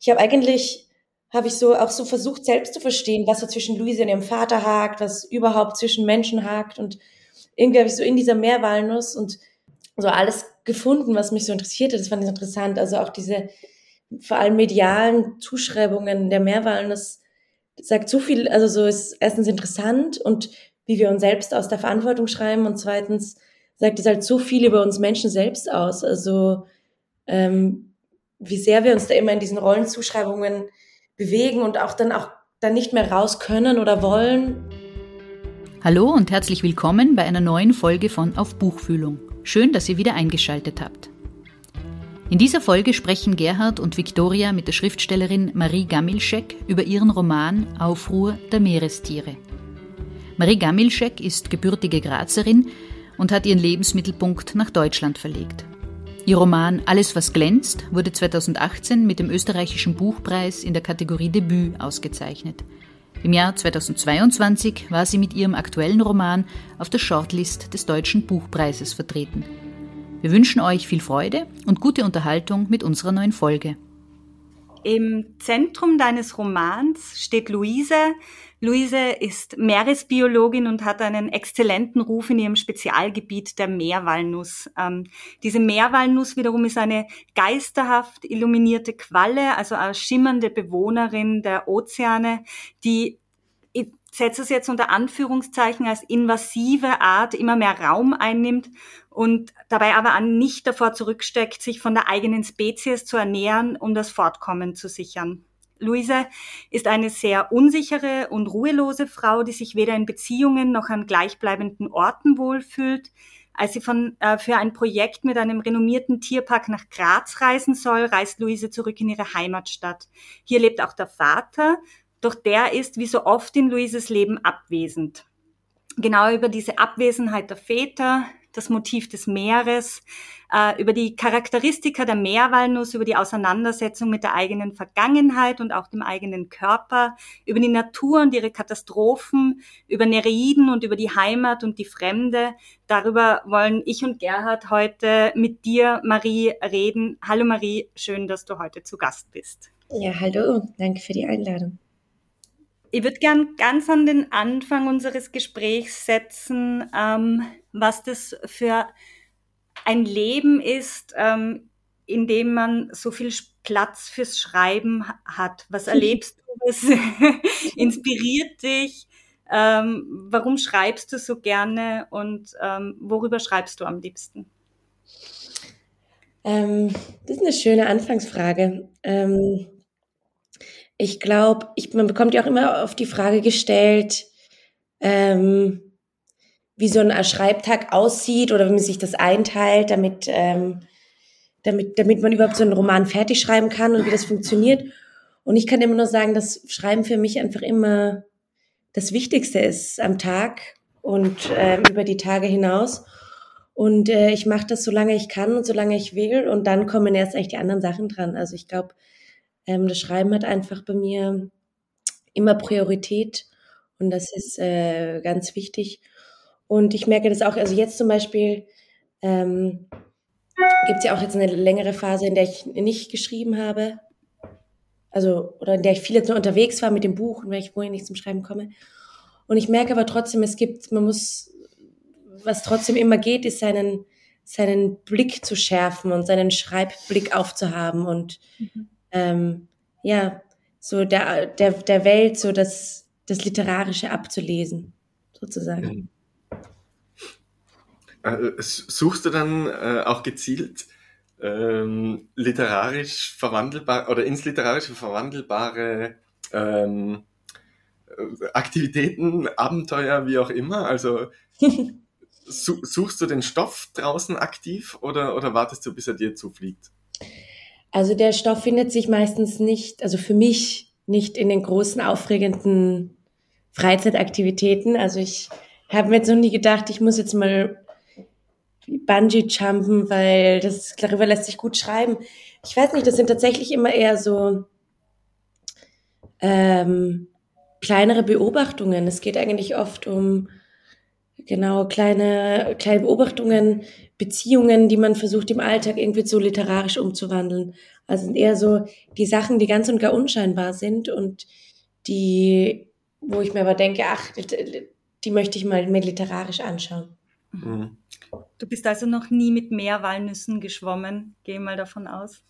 ich habe eigentlich, habe ich so auch so versucht, selbst zu verstehen, was so zwischen Luise und ihrem Vater hakt, was überhaupt zwischen Menschen hakt und irgendwie habe ich so in dieser Meerwalnuss und so alles gefunden, was mich so interessierte. Das fand ich interessant. Also auch diese vor allem medialen Zuschreibungen der Meerwalnuss sagt so viel, also so ist erstens interessant und wie wir uns selbst aus der Verantwortung schreiben und zweitens sagt es halt so viel über uns Menschen selbst aus. Also ähm, wie sehr wir uns da immer in diesen Rollenzuschreibungen bewegen und auch dann auch dann nicht mehr raus können oder wollen. Hallo und herzlich willkommen bei einer neuen Folge von Auf Buchfühlung. Schön, dass ihr wieder eingeschaltet habt. In dieser Folge sprechen Gerhard und Viktoria mit der Schriftstellerin Marie Gamilschek über ihren Roman Aufruhr der Meerestiere. Marie Gamilschek ist gebürtige Grazerin und hat ihren Lebensmittelpunkt nach Deutschland verlegt. Ihr Roman Alles, was glänzt wurde 2018 mit dem österreichischen Buchpreis in der Kategorie Debüt ausgezeichnet. Im Jahr 2022 war sie mit ihrem aktuellen Roman auf der Shortlist des Deutschen Buchpreises vertreten. Wir wünschen euch viel Freude und gute Unterhaltung mit unserer neuen Folge. Im Zentrum deines Romans steht Luise, Luise ist Meeresbiologin und hat einen exzellenten Ruf in ihrem Spezialgebiet der Meerwalnuss. Ähm, diese Meerwalnuss wiederum ist eine geisterhaft illuminierte Qualle, also eine schimmernde Bewohnerin der Ozeane, die setze es jetzt unter Anführungszeichen als invasive Art immer mehr Raum einnimmt und dabei aber nicht davor zurücksteckt, sich von der eigenen Spezies zu ernähren, um das Fortkommen zu sichern. Luise ist eine sehr unsichere und ruhelose Frau, die sich weder in Beziehungen noch an gleichbleibenden Orten wohlfühlt. Als sie von, äh, für ein Projekt mit einem renommierten Tierpark nach Graz reisen soll, reist Luise zurück in ihre Heimatstadt. Hier lebt auch der Vater, doch der ist wie so oft in Luises Leben abwesend. Genau über diese Abwesenheit der Väter, das Motiv des Meeres, äh, über die Charakteristika der Meerwalnuss, über die Auseinandersetzung mit der eigenen Vergangenheit und auch dem eigenen Körper, über die Natur und ihre Katastrophen, über Nereiden und über die Heimat und die Fremde. Darüber wollen ich und Gerhard heute mit dir, Marie, reden. Hallo Marie, schön, dass du heute zu Gast bist. Ja, hallo, danke für die Einladung. Ich würde gern ganz an den Anfang unseres Gesprächs setzen, ähm, was das für ein Leben ist, ähm, in dem man so viel Platz fürs Schreiben hat. Was erlebst du? Was inspiriert dich? Ähm, warum schreibst du so gerne und ähm, worüber schreibst du am liebsten? Ähm, das ist eine schöne Anfangsfrage. Ich glaube, man bekommt ja auch immer auf die Frage gestellt, ähm, wie so ein Schreibtag aussieht oder wie man sich das einteilt, damit, ähm, damit, damit man überhaupt so einen Roman fertig schreiben kann und wie das funktioniert. Und ich kann immer nur sagen, dass Schreiben für mich einfach immer das Wichtigste ist am Tag und ähm, über die Tage hinaus. Und äh, ich mache das, solange ich kann und solange ich will. Und dann kommen erst eigentlich die anderen Sachen dran. Also ich glaube, ähm, das Schreiben hat einfach bei mir immer Priorität. Und das ist äh, ganz wichtig. Und ich merke das auch, also jetzt zum Beispiel ähm, gibt es ja auch jetzt eine längere Phase, in der ich nicht geschrieben habe. Also, oder in der ich viel jetzt nur unterwegs war mit dem Buch und weil ich vorher nicht zum Schreiben komme. Und ich merke aber trotzdem, es gibt, man muss, was trotzdem immer geht, ist seinen, seinen Blick zu schärfen und seinen Schreibblick aufzuhaben und mhm. Ähm, ja, so der, der, der Welt so das, das Literarische abzulesen, sozusagen. Mhm. Äh, suchst du dann äh, auch gezielt ähm, literarisch verwandelbar oder ins literarische verwandelbare ähm, äh, Aktivitäten, Abenteuer, wie auch immer? Also suchst du den Stoff draußen aktiv oder, oder wartest du, bis er dir zufliegt? Also der Stoff findet sich meistens nicht, also für mich nicht in den großen, aufregenden Freizeitaktivitäten. Also ich habe mir jetzt noch nie gedacht, ich muss jetzt mal Bungee-Jumpen, weil das darüber lässt sich gut schreiben. Ich weiß nicht, das sind tatsächlich immer eher so ähm, kleinere Beobachtungen. Es geht eigentlich oft um genau kleine, kleine Beobachtungen, Beziehungen, die man versucht im Alltag irgendwie so literarisch umzuwandeln. Also sind eher so die Sachen, die ganz und gar unscheinbar sind und die, wo ich mir aber denke, ach, die möchte ich mal mehr literarisch anschauen. Mhm. Du bist also noch nie mit Meerwalnüssen geschwommen, gehe mal davon aus.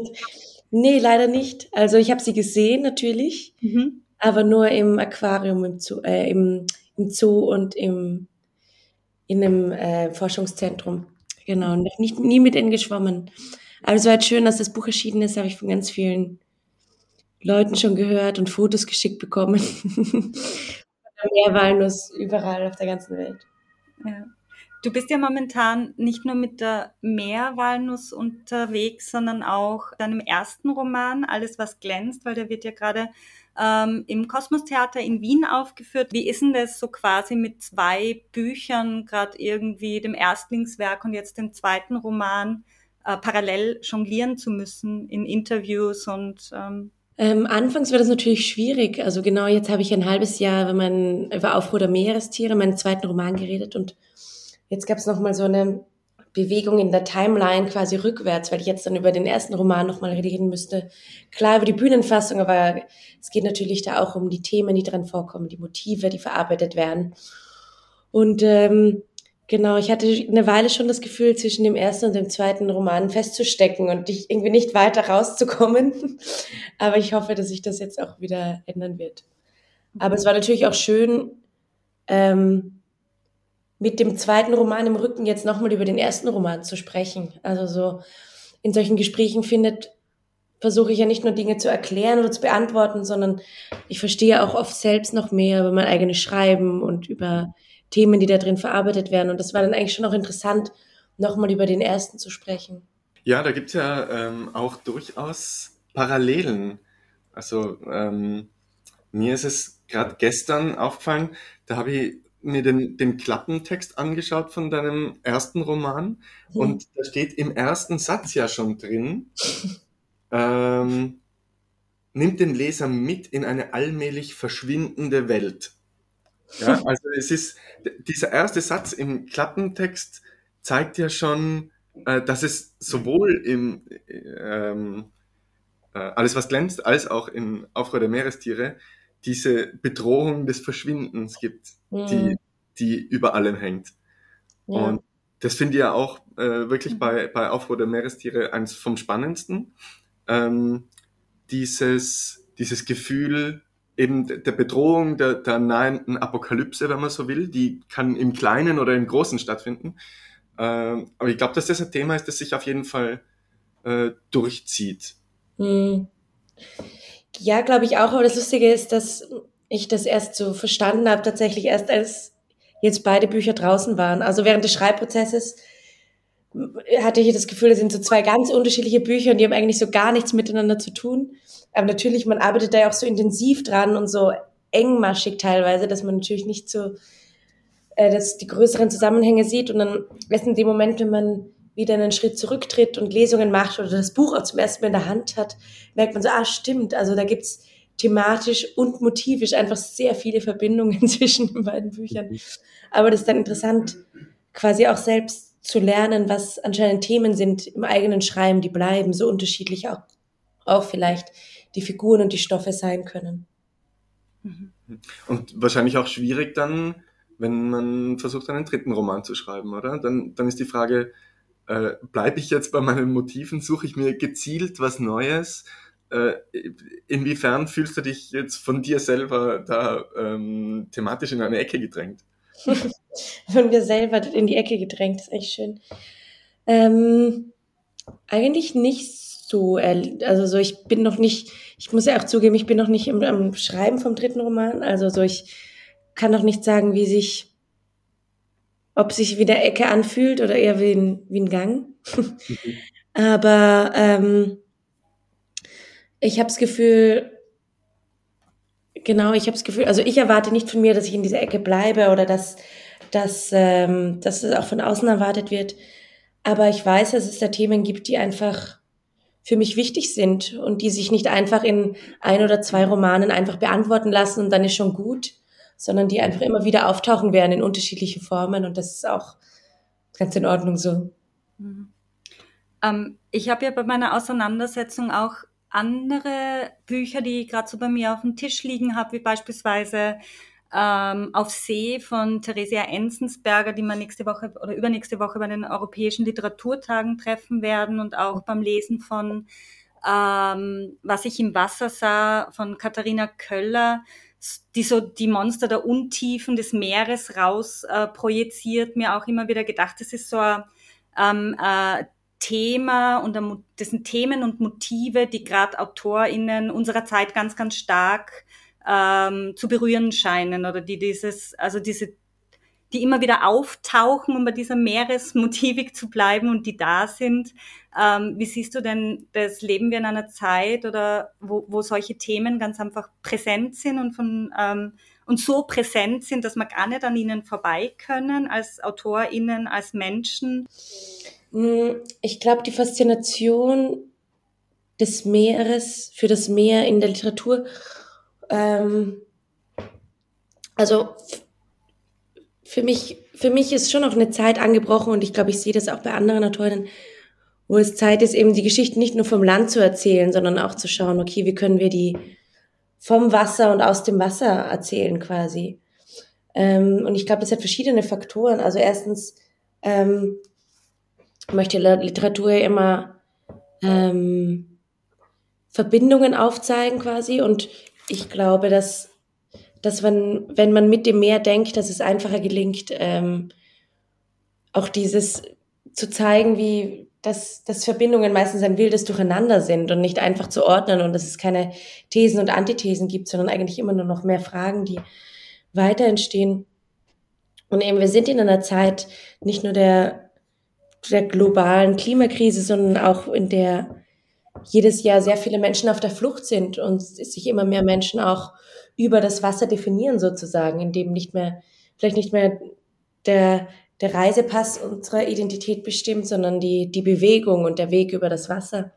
nee, leider nicht. Also ich habe sie gesehen natürlich, mhm. aber nur im Aquarium, im Zoo, äh, im, im Zoo und im, in einem äh, Forschungszentrum. Genau, noch nicht, nie mit ihnen geschwommen. Aber es war halt schön, dass das Buch erschienen ist, habe ich von ganz vielen Leuten schon gehört und Fotos geschickt bekommen. Meerwalnuss überall auf der ganzen Welt. Ja. Du bist ja momentan nicht nur mit der Meerwalnuss unterwegs, sondern auch deinem ersten Roman, Alles, was glänzt, weil der wird ja gerade ähm, im Kosmos-Theater in Wien aufgeführt. Wie ist denn das so quasi mit zwei Büchern, gerade irgendwie dem Erstlingswerk und jetzt dem zweiten Roman, äh, parallel jonglieren zu müssen in Interviews und ähm ähm, anfangs war das natürlich schwierig. Also genau jetzt habe ich ein halbes Jahr über, meinen, über Aufruhr der Meerestiere, meinen zweiten Roman geredet und jetzt gab es nochmal so eine Bewegung in der Timeline quasi rückwärts, weil ich jetzt dann über den ersten Roman nochmal reden müsste. Klar über die Bühnenfassung, aber es geht natürlich da auch um die Themen, die drin vorkommen, die Motive, die verarbeitet werden. Und ähm, genau, ich hatte eine Weile schon das Gefühl, zwischen dem ersten und dem zweiten Roman festzustecken und dich irgendwie nicht weiter rauszukommen. aber ich hoffe, dass sich das jetzt auch wieder ändern wird. Aber es war natürlich auch schön, ähm, mit dem zweiten Roman im Rücken jetzt nochmal über den ersten Roman zu sprechen. Also so in solchen Gesprächen findet, versuche ich ja nicht nur Dinge zu erklären oder zu beantworten, sondern ich verstehe auch oft selbst noch mehr über mein eigenes Schreiben und über Themen, die da drin verarbeitet werden. Und das war dann eigentlich schon auch interessant, nochmal über den ersten zu sprechen. Ja, da gibt's ja ähm, auch durchaus Parallelen. Also ähm, mir ist es gerade gestern aufgefallen, da habe ich mir den, den Klappentext angeschaut von deinem ersten Roman mhm. und da steht im ersten Satz ja schon drin, ähm, nimmt den Leser mit in eine allmählich verschwindende Welt. Ja, also es ist, dieser erste Satz im Klappentext zeigt ja schon, äh, dass es sowohl im ähm, äh, Alles, was glänzt, als auch in Aufruhr der Meerestiere diese Bedrohung des Verschwindens gibt, mhm. die, die über allem hängt. Ja. Und das finde ich ja auch äh, wirklich mhm. bei, bei Aufruhr der Meerestiere eins vom Spannendsten. Ähm, dieses, dieses Gefühl eben der Bedrohung, der, der nahenden Apokalypse, wenn man so will, die kann im Kleinen oder im Großen stattfinden. Ähm, aber ich glaube, dass das ein Thema ist, das sich auf jeden Fall äh, durchzieht. Mhm. Ja, glaube ich auch. Aber das Lustige ist, dass ich das erst so verstanden habe, tatsächlich erst als jetzt beide Bücher draußen waren. Also während des Schreibprozesses hatte ich das Gefühl, das sind so zwei ganz unterschiedliche Bücher und die haben eigentlich so gar nichts miteinander zu tun. Aber natürlich, man arbeitet da ja auch so intensiv dran und so engmaschig teilweise, dass man natürlich nicht so äh, dass die größeren Zusammenhänge sieht und dann erst in dem Moment, wenn man wieder einen Schritt zurücktritt und Lesungen macht oder das Buch auch zum ersten Mal in der Hand hat, merkt man so, ah, stimmt, also da gibt's thematisch und motivisch einfach sehr viele Verbindungen zwischen den beiden Büchern. Mhm. Aber das ist dann interessant, quasi auch selbst zu lernen, was anscheinend Themen sind im eigenen Schreiben, die bleiben, so unterschiedlich auch, auch vielleicht die Figuren und die Stoffe sein können. Mhm. Und wahrscheinlich auch schwierig dann, wenn man versucht, einen dritten Roman zu schreiben, oder? Dann, dann ist die Frage, äh, bleibe ich jetzt bei meinen Motiven, suche ich mir gezielt was Neues? Äh, inwiefern fühlst du dich jetzt von dir selber da ähm, thematisch in eine Ecke gedrängt? von mir selber in die Ecke gedrängt, ist echt schön. Ähm, eigentlich nicht so, also so ich bin noch nicht, ich muss ja auch zugeben, ich bin noch nicht im, am Schreiben vom dritten Roman, also so ich kann noch nicht sagen, wie sich ob sich wie eine Ecke anfühlt oder eher wie ein, wie ein Gang. Mhm. Aber ähm, ich habe das Gefühl, genau, ich habe das Gefühl, also ich erwarte nicht von mir, dass ich in dieser Ecke bleibe oder dass, dass, ähm, dass es auch von außen erwartet wird. Aber ich weiß, dass es da Themen gibt, die einfach für mich wichtig sind und die sich nicht einfach in ein oder zwei Romanen einfach beantworten lassen und dann ist schon gut, sondern die einfach immer wieder auftauchen werden in unterschiedliche Formen und das ist auch ganz in Ordnung so. Mhm. Ähm, ich habe ja bei meiner Auseinandersetzung auch andere Bücher, die gerade so bei mir auf dem Tisch liegen habe, wie beispielsweise ähm, auf See von Theresia Enzensberger, die wir nächste Woche oder übernächste Woche bei den Europäischen Literaturtagen treffen werden und auch beim Lesen von ähm, Was ich im Wasser sah von Katharina Köller, die so die Monster der Untiefen des Meeres raus äh, projiziert, mir auch immer wieder gedacht, das ist so ein ähm, äh, Thema und das sind Themen und Motive, die gerade AutorInnen unserer Zeit ganz, ganz stark ähm, zu berühren scheinen oder die dieses, also diese, die immer wieder auftauchen, um bei dieser Meeresmotivik zu bleiben und die da sind. Ähm, wie siehst du denn, das leben wir in einer Zeit oder wo, wo solche Themen ganz einfach präsent sind und von ähm, und so präsent sind, dass man gar nicht an ihnen vorbei können als AutorInnen, als Menschen? Hm, ich glaube, die Faszination des Meeres für das Meer in der Literatur, ähm, also für mich, für mich ist schon noch eine Zeit angebrochen und ich glaube, ich sehe das auch bei anderen Autorinnen, wo es Zeit ist, eben die Geschichte nicht nur vom Land zu erzählen, sondern auch zu schauen, okay, wie können wir die vom Wasser und aus dem Wasser erzählen quasi. Ähm, und ich glaube, das hat verschiedene Faktoren. Also erstens ähm, möchte Literatur immer ähm, Verbindungen aufzeigen quasi. Und ich glaube, dass, dass man, wenn man mit dem Meer denkt, dass es einfacher gelingt, ähm, auch dieses zu zeigen, wie dass, dass Verbindungen meistens ein wildes Durcheinander sind und nicht einfach zu ordnen und dass es keine Thesen und Antithesen gibt, sondern eigentlich immer nur noch mehr Fragen, die weiter entstehen. Und eben, wir sind in einer Zeit nicht nur der der globalen Klimakrise, sondern auch in der jedes Jahr sehr viele Menschen auf der Flucht sind und sich immer mehr Menschen auch über das Wasser definieren sozusagen, indem nicht mehr, vielleicht nicht mehr der, der Reisepass unserer Identität bestimmt, sondern die, die Bewegung und der Weg über das Wasser.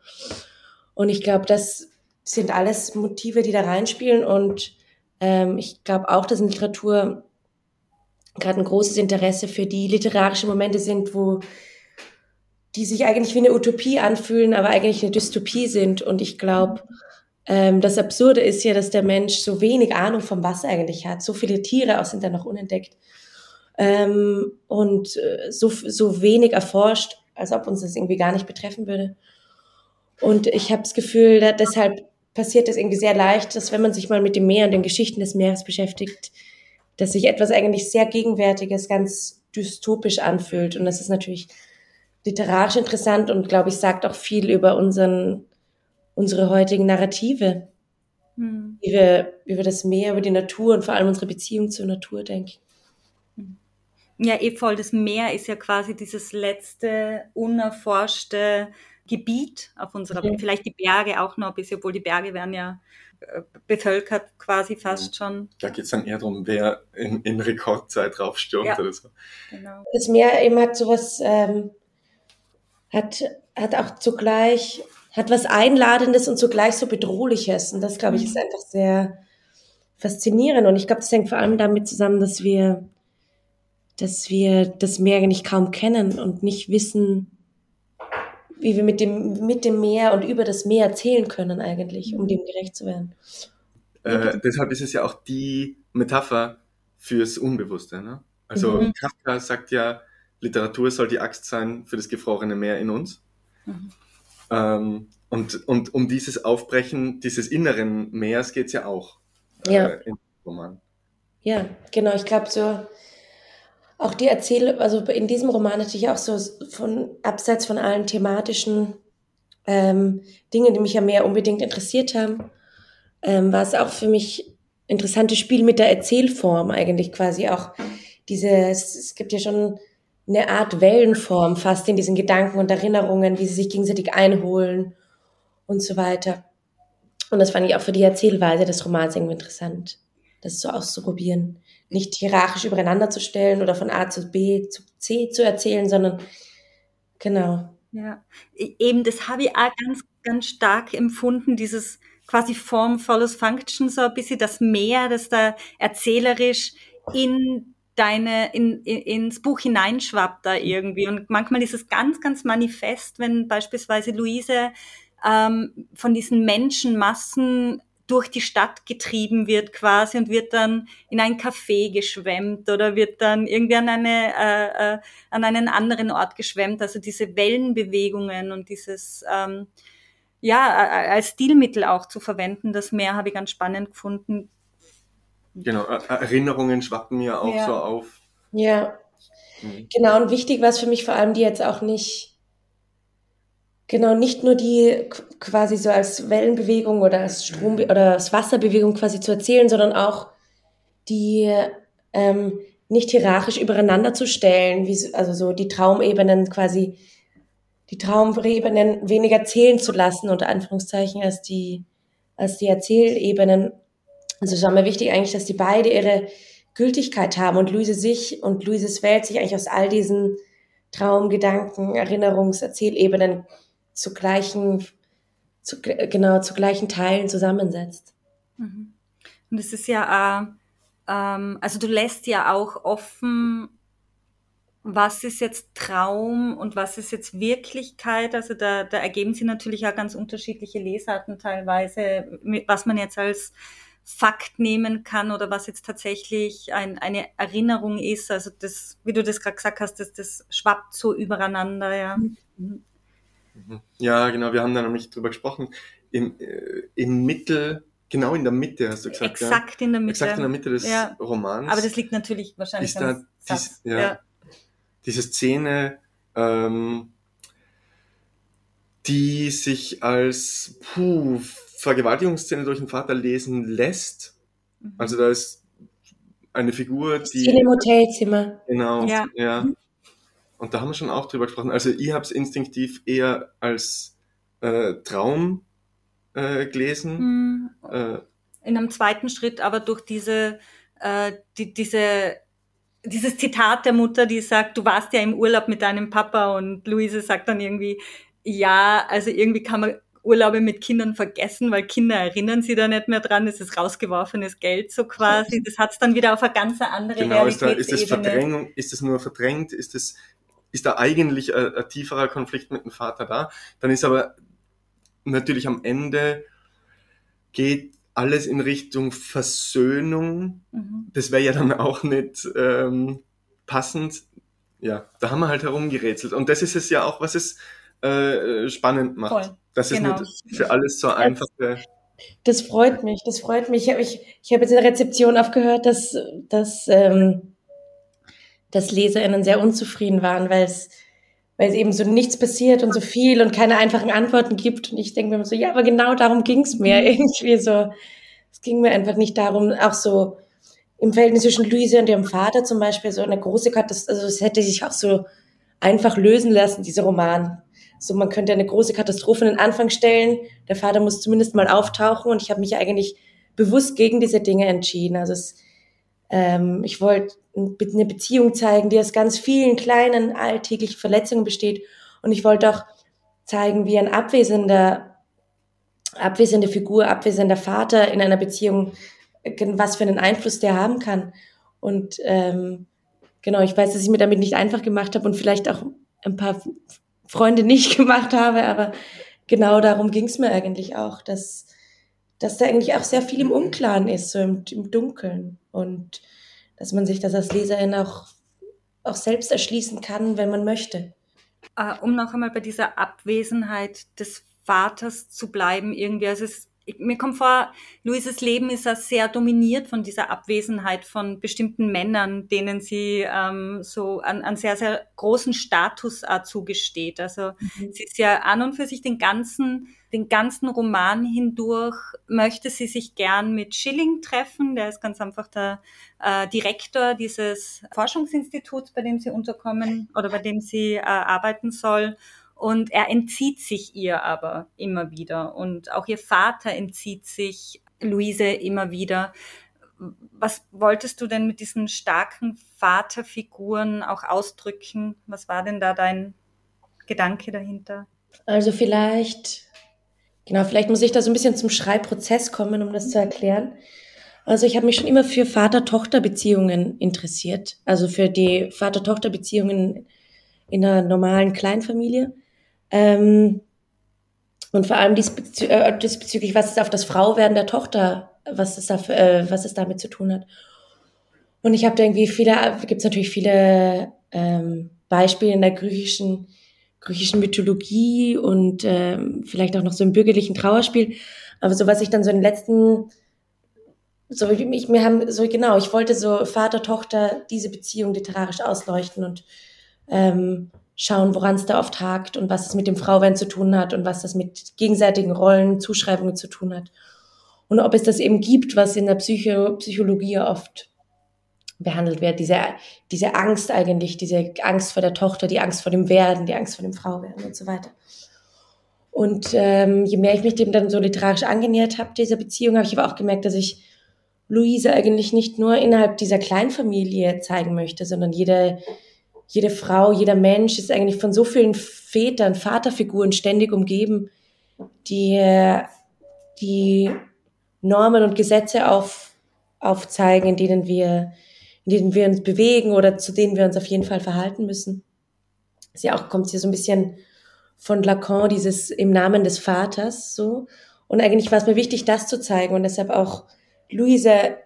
Und ich glaube, das sind alles Motive, die da reinspielen und ähm, ich glaube auch, dass in Literatur gerade ein großes Interesse für die literarischen Momente sind, wo die sich eigentlich wie eine Utopie anfühlen, aber eigentlich eine Dystopie sind. Und ich glaube, ähm, das Absurde ist ja, dass der Mensch so wenig Ahnung vom Wasser eigentlich hat. So viele Tiere auch sind da noch unentdeckt. Ähm, und äh, so, so wenig erforscht, als ob uns das irgendwie gar nicht betreffen würde. Und ich habe das Gefühl, da, deshalb passiert das irgendwie sehr leicht, dass wenn man sich mal mit dem Meer und den Geschichten des Meeres beschäftigt, dass sich etwas eigentlich sehr Gegenwärtiges ganz dystopisch anfühlt. Und das ist natürlich literarisch interessant und glaube ich sagt auch viel über unseren unsere heutigen Narrative, hm. wie wir über das Meer, über die Natur und vor allem unsere Beziehung zur Natur denken. Hm. Ja, eh voll. Das Meer ist ja quasi dieses letzte unerforschte Gebiet auf unserer, mhm. vielleicht die Berge auch noch ein bisschen, obwohl die Berge werden ja äh, bevölkert quasi fast schon. Da geht es dann eher darum, wer in, in Rekordzeit draufstürmt ja. oder so. Genau. Das Meer eben hat sowas ähm, hat, hat auch zugleich, hat was Einladendes und zugleich so Bedrohliches. Und das, glaube ich, ist mhm. einfach sehr faszinierend. Und ich glaube, das hängt vor allem damit zusammen, dass wir, dass wir das Meer nicht kaum kennen und nicht wissen, wie wir mit dem, mit dem Meer und über das Meer erzählen können eigentlich, um dem gerecht zu werden. Äh, deshalb ist es ja auch die Metapher fürs Unbewusste. Ne? Also mhm. Kafka sagt ja, Literatur soll die Axt sein für das gefrorene Meer in uns. Mhm. Ähm, und, und um dieses Aufbrechen dieses inneren Meers geht es ja auch äh, ja. im Roman. Ja, genau. Ich glaube, so auch die Erzählung, also in diesem Roman natürlich auch so von abseits von allen thematischen ähm, Dingen, die mich ja mehr unbedingt interessiert haben, ähm, war es auch für mich interessantes Spiel mit der Erzählform eigentlich quasi auch. Diese, es gibt ja schon eine Art Wellenform fast in diesen Gedanken und Erinnerungen, wie sie sich gegenseitig einholen und so weiter. Und das fand ich auch für die Erzählweise des Romans irgendwie interessant, das so auszuprobieren. Nicht hierarchisch übereinander zu stellen oder von A zu B zu C zu erzählen, sondern genau. Ja, e-, eben das habe ich auch ganz, ganz stark empfunden, dieses quasi Form follows Function, so ein bisschen das Meer, das da erzählerisch in deine, in, in, ins Buch hineinschwappt da irgendwie. Und manchmal ist es ganz, ganz manifest, wenn beispielsweise Luise ähm, von diesen Menschenmassen durch die Stadt getrieben wird quasi und wird dann in ein Café geschwemmt oder wird dann irgendwie an, eine, äh, äh, an einen anderen Ort geschwemmt. Also diese Wellenbewegungen und dieses, ähm, ja, als Stilmittel auch zu verwenden, das Meer habe ich ganz spannend gefunden. Genau, Erinnerungen schwappen mir auch ja. so auf. Ja, mhm. genau. Und wichtig war es für mich vor allem, die jetzt auch nicht Genau, nicht nur die quasi so als Wellenbewegung oder als Strom oder als Wasserbewegung quasi zu erzählen, sondern auch die ähm, nicht hierarchisch übereinander zu stellen, wie, also so die Traumebenen quasi, die Traumebenen weniger zählen zu lassen, unter Anführungszeichen, als die, als die Erzählebenen. Also es war mir wichtig eigentlich, dass die beide ihre Gültigkeit haben und Luise sich und Luises Welt sich eigentlich aus all diesen Traumgedanken, Erinnerungs-, Erzählebenen zu gleichen, zu, genau, zu gleichen Teilen zusammensetzt. Mhm. Und es ist ja, äh, ähm, also du lässt ja auch offen, was ist jetzt Traum und was ist jetzt Wirklichkeit. Also da, da ergeben sich natürlich auch ganz unterschiedliche Lesarten teilweise, was man jetzt als Fakt nehmen kann oder was jetzt tatsächlich ein, eine Erinnerung ist. Also das, wie du das gerade gesagt hast, das, das schwappt so übereinander, ja. Mhm. Mhm. Ja, genau, wir haben da nämlich drüber gesprochen. Im, äh, im Mittel, genau in der Mitte, hast du gesagt. Exakt ja? in der Mitte. Exakt in der Mitte des ja. Romans. Aber das liegt natürlich wahrscheinlich ist da dies, ja, ja. diese Szene, ähm, die sich als puh, Vergewaltigungsszene durch den Vater lesen lässt. Mhm. Also da ist eine Figur, die. Szene im Hotelzimmer. Genau, ja. ja. Mhm. Und da haben wir schon auch drüber gesprochen. Also ich habe es instinktiv eher als äh, Traum äh, gelesen. Mhm. Äh, In einem zweiten Schritt aber durch diese, äh, die, diese dieses Zitat der Mutter, die sagt, du warst ja im Urlaub mit deinem Papa und Luise sagt dann irgendwie, ja, also irgendwie kann man Urlaube mit Kindern vergessen, weil Kinder erinnern sie da nicht mehr dran, es ist rausgeworfenes Geld so quasi. Das hat es dann wieder auf eine ganz andere genau, ist, da, ist das Verdrängung, ist das nur verdrängt, ist das ist da eigentlich ein, ein tieferer Konflikt mit dem Vater da. Dann ist aber natürlich am Ende geht alles in Richtung Versöhnung. Mhm. Das wäre ja dann auch nicht ähm, passend. Ja, da haben wir halt herumgerätselt. Und das ist es ja auch, was es äh, spannend macht. Voll. Das ist genau. nicht für alles so einfache. Das freut mich, das freut mich. Ich habe ich, ich hab jetzt in der Rezeption aufgehört, dass, dass ähm, dass LeserInnen sehr unzufrieden waren, weil es, weil es eben so nichts passiert und so viel und keine einfachen Antworten gibt. Und ich denke mir immer so, ja, aber genau darum ging es mir irgendwie so. Es ging mir einfach nicht darum, auch so im Verhältnis zwischen Luise und ihrem Vater zum Beispiel so eine große Katastrophe, also es hätte sich auch so einfach lösen lassen, dieser Roman. So, man könnte eine große Katastrophe in den Anfang stellen. Der Vater muss zumindest mal auftauchen und ich habe mich eigentlich bewusst gegen diese Dinge entschieden. Also es, ähm, ich wollte eine Beziehung zeigen, die aus ganz vielen kleinen alltäglichen Verletzungen besteht. Und ich wollte auch zeigen, wie ein abwesender, abwesende Figur, abwesender Vater in einer Beziehung, was für einen Einfluss der haben kann. Und ähm, genau, ich weiß, dass ich mir damit nicht einfach gemacht habe und vielleicht auch ein paar Freunde nicht gemacht habe, aber genau darum ging es mir eigentlich auch, dass, dass da eigentlich auch sehr viel im Unklaren ist, so im, im Dunkeln. Und dass man sich das als Leserin auch, auch selbst erschließen kann, wenn man möchte. Uh, um noch einmal bei dieser Abwesenheit des Vaters zu bleiben, irgendwie, also es mir kommt vor, Luises Leben ist ja sehr dominiert von dieser Abwesenheit von bestimmten Männern, denen sie ähm, so einen, sehr, sehr großen Status äh, zugesteht. Also mhm. sie ist ja an und für sich den ganzen, den ganzen Roman hindurch, möchte sie sich gern mit Schilling treffen. Der ist ganz einfach der äh, Direktor dieses Forschungsinstituts, bei dem sie unterkommen oder bei dem sie äh, arbeiten soll. Und er entzieht sich ihr aber immer wieder. Und auch ihr Vater entzieht sich Luise immer wieder. Was wolltest du denn mit diesen starken Vaterfiguren auch ausdrücken? Was war denn da dein Gedanke dahinter? Also vielleicht Genau, vielleicht muss ich da so ein bisschen zum Schreibprozess kommen, um das zu erklären. Also ich habe mich schon immer für Vater-Tochter-Beziehungen interessiert, also für die Vater-Tochter-Beziehungen in einer normalen Kleinfamilie. Ähm, und vor allem diesbezü äh, diesbezüglich, was es auf das Frauwerden der Tochter, was es, da, äh, was es damit zu tun hat. Und ich habe da irgendwie viele, gibt es natürlich viele ähm, Beispiele in der griechischen, griechischen Mythologie und ähm, vielleicht auch noch so im bürgerlichen Trauerspiel. Aber so was ich dann so in den letzten, so mich, mir haben, so genau, ich wollte so Vater, Tochter diese Beziehung literarisch ausleuchten und ähm, schauen, woran es da oft hakt und was es mit dem Frauwerden zu tun hat und was das mit gegenseitigen Rollen, Zuschreibungen zu tun hat. Und ob es das eben gibt, was in der Psycho Psychologie oft behandelt wird, diese, diese Angst eigentlich, diese Angst vor der Tochter, die Angst vor dem Werden, die Angst vor dem Frauwerden und so weiter. Und ähm, je mehr ich mich dem dann so literarisch angenähert habe, dieser Beziehung, habe ich aber auch gemerkt, dass ich Luise eigentlich nicht nur innerhalb dieser Kleinfamilie zeigen möchte, sondern jede, jede Frau, jeder Mensch ist eigentlich von so vielen Vätern, Vaterfiguren ständig umgeben, die, die Normen und Gesetze auf, aufzeigen, in denen wir in denen wir uns bewegen oder zu denen wir uns auf jeden Fall verhalten müssen. Sie auch kommt hier so ein bisschen von Lacan, dieses im Namen des Vaters, so. Und eigentlich war es mir wichtig, das zu zeigen und deshalb auch Luise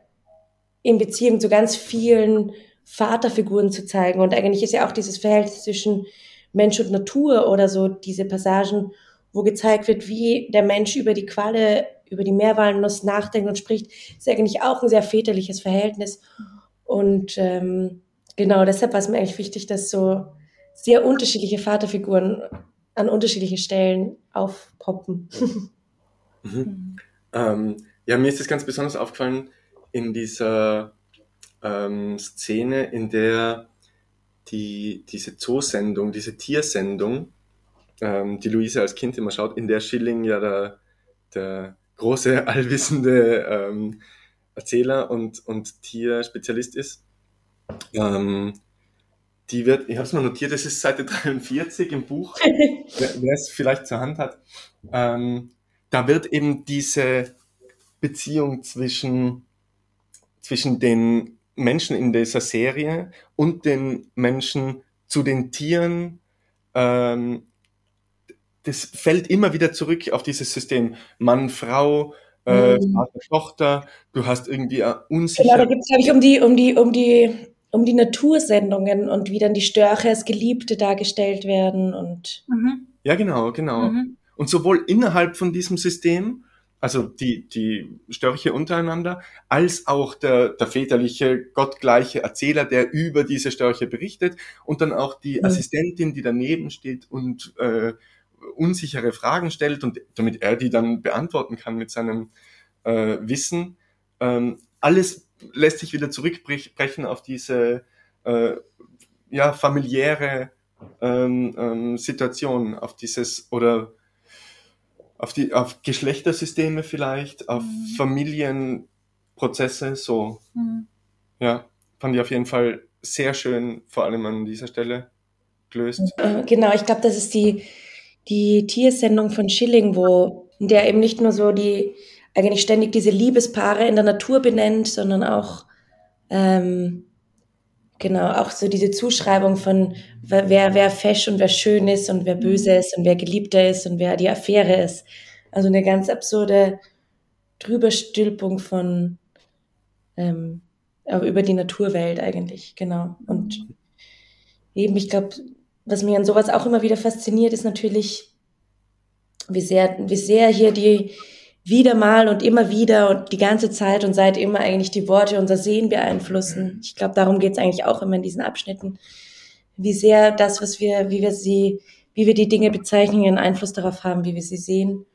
in Beziehung zu ganz vielen Vaterfiguren zu zeigen. Und eigentlich ist ja auch dieses Verhältnis zwischen Mensch und Natur oder so diese Passagen, wo gezeigt wird, wie der Mensch über die Qualle, über die Meerwalnuss nachdenkt und spricht, ist eigentlich auch ein sehr väterliches Verhältnis. Und ähm, genau deshalb war es mir eigentlich wichtig, dass so sehr unterschiedliche Vaterfiguren an unterschiedlichen Stellen aufpoppen. Mhm. Ähm, ja, mir ist das ganz besonders aufgefallen in dieser ähm, Szene, in der die, diese Zoosendung, diese Tiersendung, ähm, die Luise als Kind immer schaut, in der Schilling ja der, der große, allwissende ähm, Erzähler und, und Tierspezialist ist. Ähm, die wird, ich habe es mal notiert, das ist Seite 43 im Buch, wer, es vielleicht zur Hand hat. Ähm, da wird eben diese Beziehung zwischen, zwischen den Menschen in dieser Serie und den Menschen zu den Tieren, ähm, das fällt immer wieder zurück auf dieses System Mann, Frau, äh, mhm. Vater, Tochter, du hast irgendwie unsicher. Genau, da geht es, glaube ich, um die, um die, um die, um die Natursendungen und wie dann die Störche als Geliebte dargestellt werden und. Mhm. Ja, genau, genau. Mhm. Und sowohl innerhalb von diesem System, also die, die Störche untereinander, als auch der, der väterliche, gottgleiche Erzähler, der über diese Störche berichtet und dann auch die mhm. Assistentin, die daneben steht und äh, unsichere Fragen stellt und damit er die dann beantworten kann mit seinem äh, Wissen. Ähm, alles lässt sich wieder zurückbrechen auf diese äh, ja, familiäre ähm, ähm, Situation, auf dieses oder auf die auf Geschlechtersysteme vielleicht, auf mhm. Familienprozesse, so. Mhm. Ja, fand ich auf jeden Fall sehr schön, vor allem an dieser Stelle gelöst. Äh, genau, ich glaube, das ist die die Tiersendung von Schilling, wo der eben nicht nur so die eigentlich ständig diese Liebespaare in der Natur benennt, sondern auch ähm, genau auch so diese Zuschreibung von wer wer fesch und wer schön ist und wer böse ist und wer geliebter ist und wer die Affäre ist. Also eine ganz absurde Drüberstülpung von ähm, über die Naturwelt eigentlich, genau. Und eben, ich glaube, was mich an sowas auch immer wieder fasziniert, ist natürlich, wie sehr, wie sehr hier die wieder mal und immer wieder und die ganze Zeit und seit immer eigentlich die Worte unser Sehen beeinflussen. Ich glaube, darum geht es eigentlich auch immer in diesen Abschnitten. Wie sehr das, was wir, wie wir sie, wie wir die Dinge bezeichnen, einen Einfluss darauf haben, wie wir sie sehen.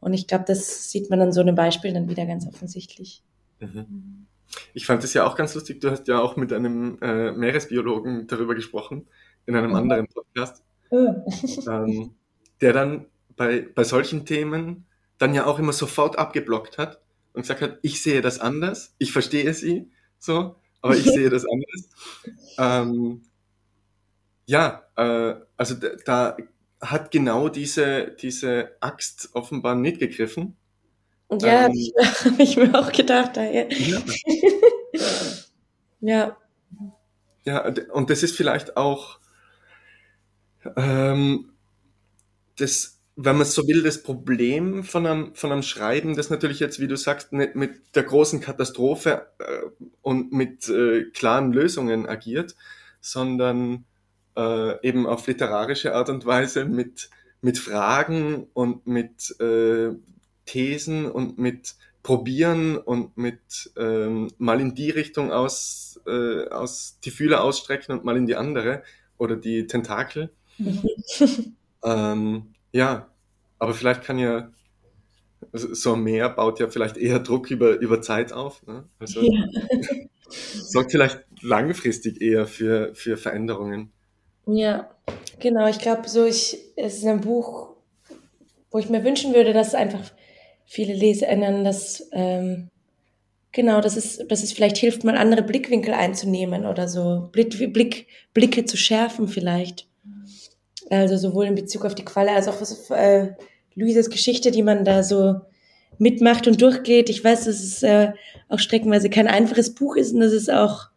Und ich glaube, das sieht man an so einem Beispiel dann wieder ganz offensichtlich. Mhm. Ich fand es ja auch ganz lustig, du hast ja auch mit einem äh, Meeresbiologen darüber gesprochen in einem anderen Podcast, ähm, der dann bei, bei solchen Themen dann ja auch immer sofort abgeblockt hat und gesagt hat, ich sehe das anders, ich verstehe sie so, aber ich sehe das anders. Ähm, ja, äh, also da, hat genau diese, diese Axt offenbar nicht gegriffen. Ja, ähm, habe ich mir auch gedacht. Ja. ja. Ja, und das ist vielleicht auch ähm, das, wenn man so will, das Problem von einem, von einem Schreiben, das natürlich jetzt, wie du sagst, nicht mit der großen Katastrophe äh, und mit äh, klaren Lösungen agiert, sondern äh, eben auf literarische Art und Weise mit, mit Fragen und mit äh, Thesen und mit Probieren und mit ähm, mal in die Richtung aus, äh, aus die Fühler ausstrecken und mal in die andere oder die Tentakel. Mhm. ähm, ja, aber vielleicht kann ja so ein Meer baut ja vielleicht eher Druck über, über Zeit auf. Ne? Also ja. sorgt vielleicht langfristig eher für, für Veränderungen. Ja, genau. Ich glaube, so ich, es ist ein Buch, wo ich mir wünschen würde, dass einfach viele LeserInnen das, ähm, genau, dass es, dass es vielleicht hilft, mal andere Blickwinkel einzunehmen oder so Blick, Blick, Blicke zu schärfen vielleicht. Also sowohl in Bezug auf die Qualle als auch auf äh, Luises Geschichte, die man da so mitmacht und durchgeht. Ich weiß, dass es äh, auch streckenweise kein einfaches Buch ist und dass es auch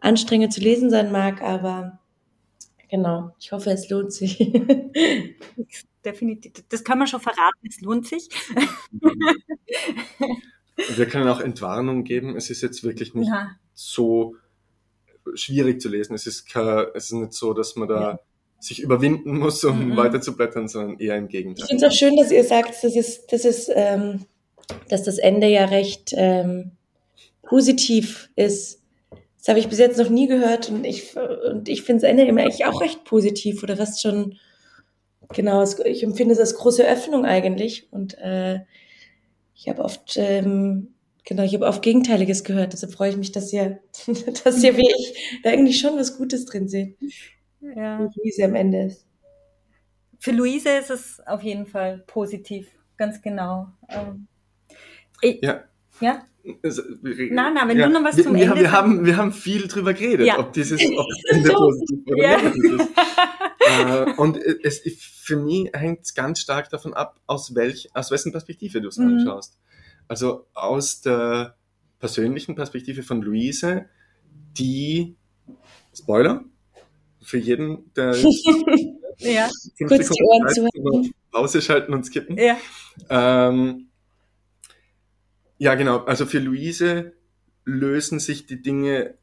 anstrengend zu lesen sein mag, aber genau, ich hoffe, es lohnt sich. Definitiv. Das kann man schon verraten, es lohnt sich. Wir können auch Entwarnung geben. Es ist jetzt wirklich nicht ja. so schwierig zu lesen. Es ist, kein, es ist nicht so, dass man da ja sich überwinden muss, um mhm. weiterzublättern, sondern eher im Gegenteil. Ich finde es auch schön, dass ihr sagt, dass, es, dass, es, ähm, dass das Ende ja recht ähm, positiv ist. Das habe ich bis jetzt noch nie gehört und ich, und ich finde das Ende immer eigentlich auch recht positiv oder fast schon, genau, ich empfinde es als große Öffnung eigentlich und äh, ich habe oft, ähm, genau, ich habe oft Gegenteiliges gehört, deshalb freue ich mich, dass ihr, dass ihr wie ich da eigentlich schon was Gutes drin seht ja. wie Luise am Ende ist. Für Luise ist es auf jeden Fall positiv, ganz genau. Ähm, ich, ja. Ja? Nein, nein, wenn ja. du noch was zum wir, Ende wir haben, wir haben viel drüber geredet, ja. ob dieses ob Ende positiv oder ja. negativ ist. äh, und es, für mich hängt es ganz stark davon ab, aus, welch, aus wessen Perspektive du es mhm. anschaust. Also aus der persönlichen Perspektive von Luise, die, Spoiler, für jeden, der ja, kurz die Ohren zu Pause schalten und skippen. Ja. Ähm, ja, genau. Also für Luise lösen sich die Dinge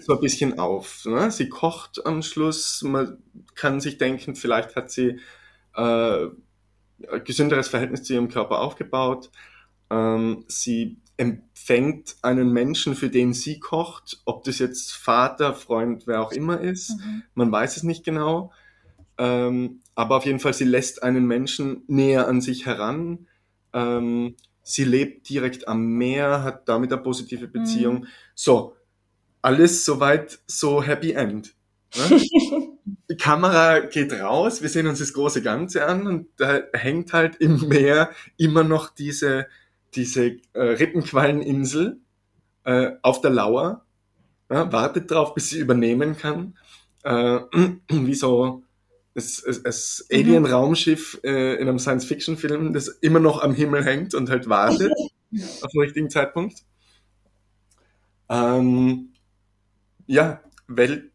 so ein bisschen auf. Ne? Sie kocht am Schluss. Man kann sich denken, vielleicht hat sie äh, ein gesünderes Verhältnis zu ihrem Körper aufgebaut. Ähm, sie empfängt einen Menschen, für den sie kocht, ob das jetzt Vater, Freund, wer auch immer ist. Mhm. Man weiß es nicht genau. Ähm, aber auf jeden Fall, sie lässt einen Menschen näher an sich heran. Ähm, sie lebt direkt am Meer, hat damit eine positive Beziehung. Mhm. So, alles soweit so Happy End. Ne? Die Kamera geht raus, wir sehen uns das große Ganze an und da hängt halt im Meer immer noch diese diese äh, Rippenqualleninsel äh, auf der Lauer, ja, wartet darauf, bis sie übernehmen kann, äh, wie so das, das, das mhm. Alien-Raumschiff äh, in einem Science-Fiction-Film, das immer noch am Himmel hängt und halt wartet auf den richtigen Zeitpunkt. Ähm, ja, Welt,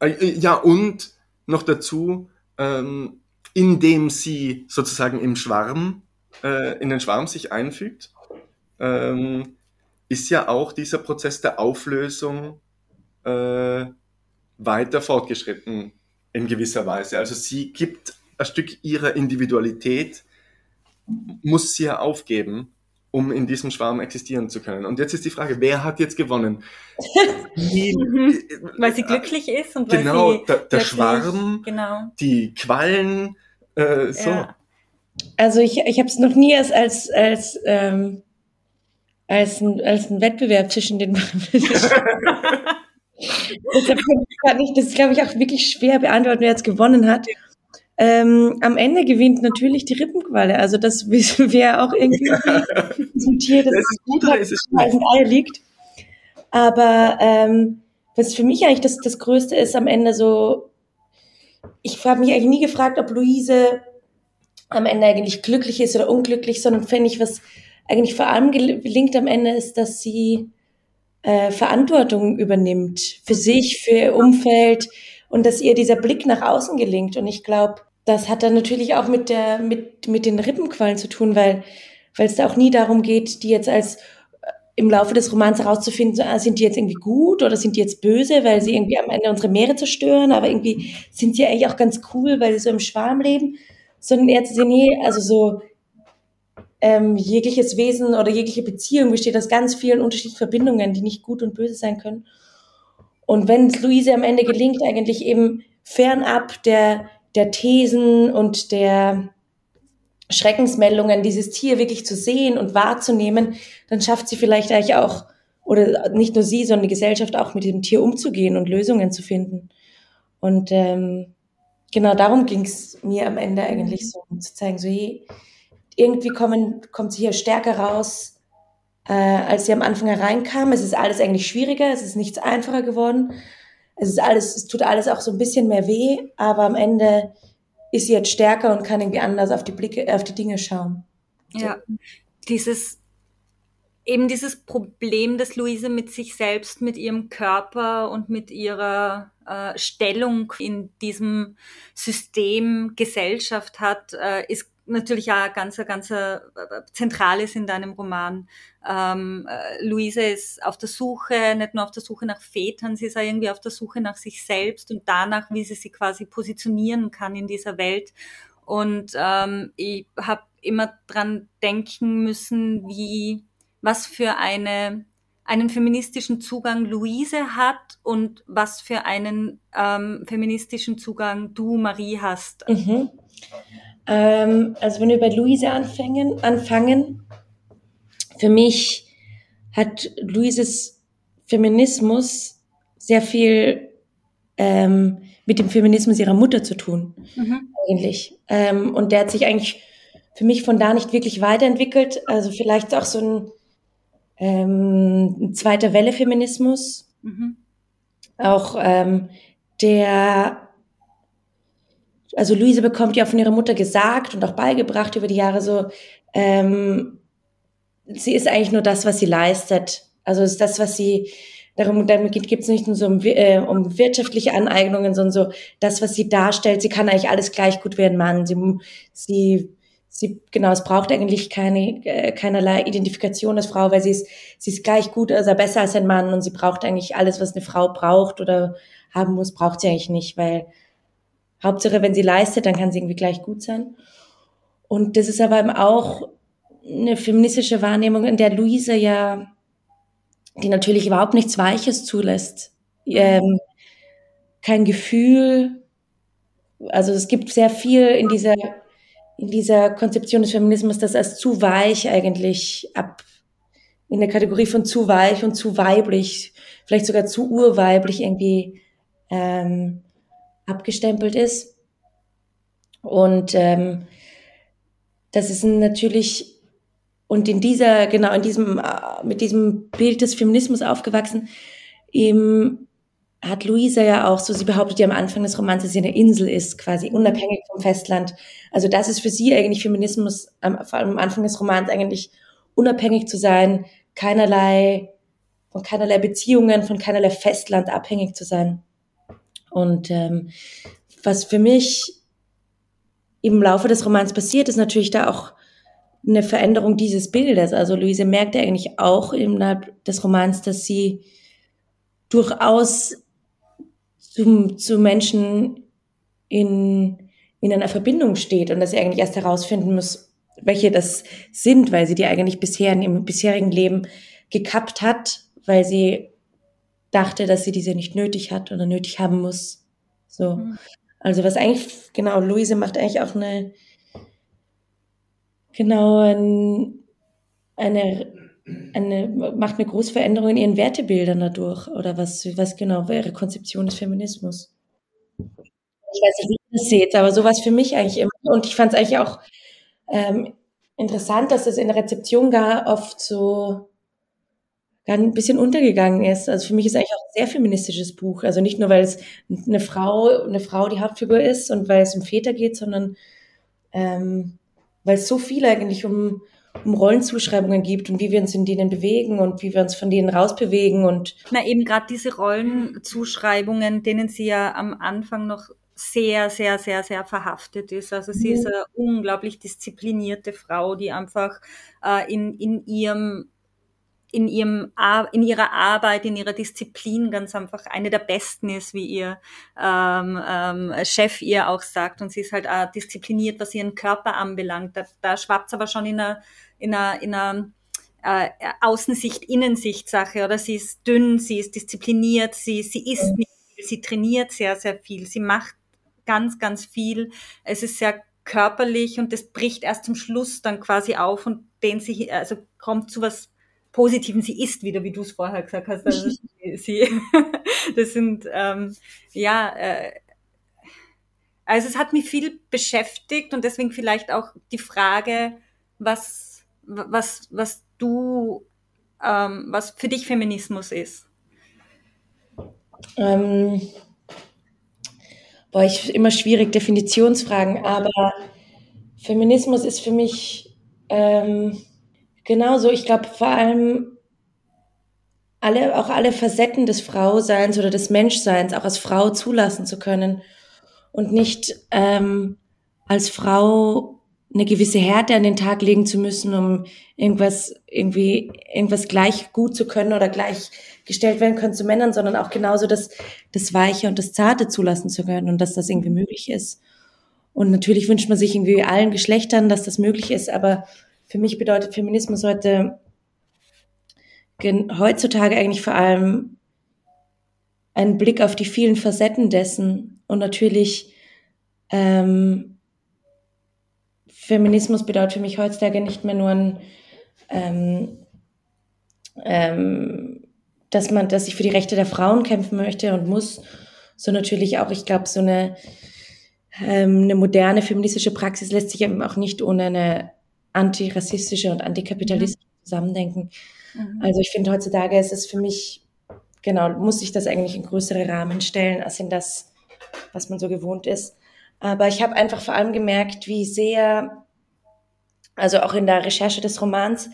äh, äh, ja und noch dazu, ähm, indem sie sozusagen im Schwarm äh, in den Schwarm sich einfügt, ähm, ist ja auch dieser Prozess der Auflösung äh, weiter fortgeschritten in gewisser Weise. Also sie gibt ein Stück ihrer Individualität, muss sie ja aufgeben, um in diesem Schwarm existieren zu können. Und jetzt ist die Frage, wer hat jetzt gewonnen? Die, weil sie glücklich ist und weil genau, sie der, der Schwarm, genau. die Quallen, äh, so. Ja. Also ich, ich habe es noch nie als, als, als, ähm, als, ein, als ein Wettbewerb zwischen den. Deshalb kann ich das, glaube ich, auch wirklich schwer beantworten, wer jetzt gewonnen hat. Ähm, am Ende gewinnt natürlich die Rippenqualle. Also das wir auch irgendwie zum Tier, das, das ist gut oder ist es schlecht? ein Ei liegt. Aber ähm, was für mich eigentlich das, das Größte ist am Ende so, ich habe mich eigentlich nie gefragt, ob Luise am Ende eigentlich glücklich ist oder unglücklich, sondern finde ich, was eigentlich vor allem gelingt am Ende ist, dass sie äh, Verantwortung übernimmt für sich, für ihr Umfeld und dass ihr dieser Blick nach außen gelingt. Und ich glaube, das hat dann natürlich auch mit der mit mit den Rippenquallen zu tun, weil es da auch nie darum geht, die jetzt als im Laufe des Romans herauszufinden, ah, sind die jetzt irgendwie gut oder sind die jetzt böse, weil sie irgendwie am Ende unsere Meere zerstören, aber irgendwie sind sie eigentlich auch ganz cool, weil sie so im Schwarm leben, sondern eher zu sehen, nee, also so ähm, jegliches Wesen oder jegliche Beziehung besteht aus ganz vielen unterschiedlichen Verbindungen, die nicht gut und böse sein können. Und wenn es Luise am Ende gelingt, eigentlich eben fernab der, der Thesen und der Schreckensmeldungen dieses Tier wirklich zu sehen und wahrzunehmen, dann schafft sie vielleicht eigentlich auch, oder nicht nur sie, sondern die Gesellschaft auch mit dem Tier umzugehen und Lösungen zu finden. Und ähm, genau darum ging es mir am Ende eigentlich so, um zu zeigen, so hey, irgendwie kommen, kommt sie hier stärker raus, äh, als sie am Anfang hereinkam. Es ist alles eigentlich schwieriger, es ist nichts einfacher geworden. Es ist alles, es tut alles auch so ein bisschen mehr weh, aber am Ende ist sie jetzt stärker und kann irgendwie anders auf die Blicke, auf die Dinge schauen. So. Ja, dieses eben dieses Problem, das Luise mit sich selbst, mit ihrem Körper und mit ihrer äh, Stellung in diesem System Gesellschaft hat, äh, ist natürlich auch ganz, ganz äh, zentrales in deinem Roman. Ähm, äh, Luise ist auf der Suche, nicht nur auf der Suche nach Vätern, sie ist auch irgendwie auf der Suche nach sich selbst und danach, wie sie sich quasi positionieren kann in dieser Welt. Und ähm, ich habe immer dran denken müssen, wie was für eine einen feministischen Zugang Luise hat und was für einen ähm, feministischen Zugang du, Marie, hast. Mhm. Ähm, also wenn wir bei Luise anfangen, anfangen, für mich hat Luises Feminismus sehr viel ähm, mit dem Feminismus ihrer Mutter zu tun, mhm. eigentlich. Ähm, und der hat sich eigentlich für mich von da nicht wirklich weiterentwickelt. Also vielleicht auch so ein, ähm, ein zweiter Welle Feminismus. Mhm. Auch ähm, der also Luise bekommt ja von ihrer Mutter gesagt und auch beigebracht über die Jahre so, ähm, sie ist eigentlich nur das, was sie leistet. Also ist das, was sie, darum, damit geht es nicht nur so um, äh, um wirtschaftliche Aneignungen, sondern so das, was sie darstellt. Sie kann eigentlich alles gleich gut wie ein Mann. Sie, sie, sie, genau, es braucht eigentlich keine, äh, keinerlei Identifikation als Frau, weil sie ist, sie ist gleich gut, also besser als ein Mann und sie braucht eigentlich alles, was eine Frau braucht oder haben muss, braucht sie eigentlich nicht, weil Hauptsache, wenn sie leistet, dann kann sie irgendwie gleich gut sein. Und das ist aber eben auch eine feministische Wahrnehmung, in der Luise ja, die natürlich überhaupt nichts Weiches zulässt. Ähm, kein Gefühl. Also es gibt sehr viel in dieser, in dieser Konzeption des Feminismus, das als zu weich eigentlich ab, in der Kategorie von zu weich und zu weiblich, vielleicht sogar zu urweiblich irgendwie ähm, abgestempelt ist. Und ähm, das ist natürlich und in dieser genau in diesem äh, mit diesem Bild des Feminismus aufgewachsen, eben hat Luisa ja auch so, sie behauptet ja am Anfang des Romans, dass sie eine Insel ist, quasi unabhängig vom Festland. Also das ist für sie eigentlich Feminismus, vor allem am Anfang des Romans eigentlich unabhängig zu sein, keinerlei, von keinerlei Beziehungen, von keinerlei Festland abhängig zu sein. Und ähm, was für mich im Laufe des Romans passiert, ist natürlich da auch eine Veränderung dieses Bildes. Also Luise merkt ja eigentlich auch innerhalb des Romans, dass sie durchaus zu, zu Menschen in, in einer Verbindung steht und dass sie eigentlich erst herausfinden muss, welche das sind, weil sie die eigentlich bisher in ihrem bisherigen Leben gekappt hat, weil sie dachte, dass sie diese nicht nötig hat oder nötig haben muss. So. Mhm. Also was eigentlich, genau, Luise macht eigentlich auch eine, genau, ein, eine, eine, macht eine große Veränderung in ihren Wertebildern dadurch. Oder was, was genau wäre Konzeption des Feminismus? Ich weiß nicht, wie ihr das seht, aber sowas für mich eigentlich immer. Und ich fand es eigentlich auch ähm, interessant, dass es in der Rezeption gar oft so ein bisschen untergegangen ist. Also für mich ist eigentlich auch ein sehr feministisches Buch. Also nicht nur, weil es eine Frau, eine Frau die Hauptfigur ist und weil es um Väter geht, sondern ähm, weil es so viel eigentlich um, um Rollenzuschreibungen gibt und wie wir uns in denen bewegen und wie wir uns von denen rausbewegen und na eben gerade diese Rollenzuschreibungen, denen sie ja am Anfang noch sehr, sehr, sehr, sehr verhaftet ist. Also sie ist eine unglaublich disziplinierte Frau, die einfach äh, in, in ihrem in, ihrem, in ihrer Arbeit, in ihrer Disziplin ganz einfach eine der besten ist, wie ihr ähm, ähm, Chef ihr auch sagt. Und sie ist halt auch diszipliniert, was ihren Körper anbelangt. Da, da schwappt aber schon in einer, in einer, in einer äh, Außensicht, Innensicht-Sache. Oder sie ist dünn, sie ist diszipliniert, sie, sie isst nicht viel, sie trainiert sehr, sehr viel, sie macht ganz, ganz viel. Es ist sehr körperlich und das bricht erst zum Schluss dann quasi auf und dehnt sich, also kommt zu was Positiven, sie ist wieder, wie du es vorher gesagt hast. Also sie, das sind, ähm, ja, äh, also es hat mich viel beschäftigt und deswegen vielleicht auch die Frage, was, was, was du, ähm, was für dich Feminismus ist. Ähm, boah, ich immer schwierig Definitionsfragen, aber Feminismus ist für mich ähm, Genauso, ich glaube vor allem alle, auch alle Facetten des Frauseins oder des Menschseins auch als Frau zulassen zu können und nicht ähm, als Frau eine gewisse Härte an den Tag legen zu müssen, um irgendwas irgendwie irgendwas gleich gut zu können oder gleich gestellt werden können zu Männern, sondern auch genauso das das Weiche und das Zarte zulassen zu können und dass das irgendwie möglich ist. Und natürlich wünscht man sich irgendwie allen Geschlechtern, dass das möglich ist, aber für mich bedeutet Feminismus heute heutzutage eigentlich vor allem einen Blick auf die vielen Facetten dessen und natürlich ähm, Feminismus bedeutet für mich heutzutage nicht mehr nur ein ähm, ähm, dass man, dass ich für die Rechte der Frauen kämpfen möchte und muss, so natürlich auch, ich glaube, so eine, ähm, eine moderne feministische Praxis lässt sich eben auch nicht ohne eine antirassistische und antikapitalistische mhm. Zusammendenken. Mhm. Also ich finde heutzutage ist es für mich, genau, muss ich das eigentlich in größere Rahmen stellen, als in das, was man so gewohnt ist. Aber ich habe einfach vor allem gemerkt, wie sehr, also auch in der Recherche des Romans,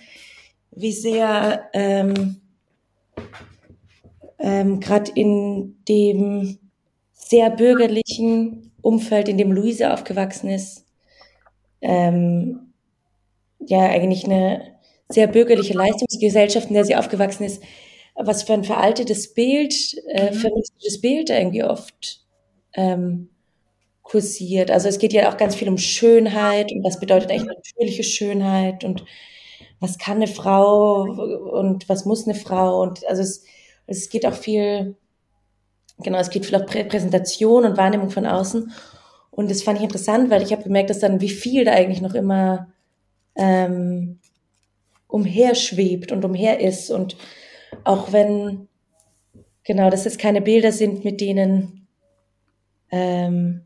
wie sehr ähm, ähm, gerade in dem sehr bürgerlichen Umfeld, in dem Luise aufgewachsen ist, ähm, ja eigentlich eine sehr bürgerliche Leistungsgesellschaft, in der sie aufgewachsen ist, was für ein veraltetes Bild, äh, mhm. feministisches Bild irgendwie oft ähm, kursiert. Also es geht ja auch ganz viel um Schönheit und was bedeutet eigentlich natürliche Schönheit und was kann eine Frau und was muss eine Frau und also es, es geht auch viel, genau, es geht viel auch Prä Präsentation und Wahrnehmung von außen und das fand ich interessant, weil ich habe gemerkt, dass dann wie viel da eigentlich noch immer ähm, umherschwebt und umher ist. Und auch wenn, genau, dass es keine Bilder sind, mit denen ähm,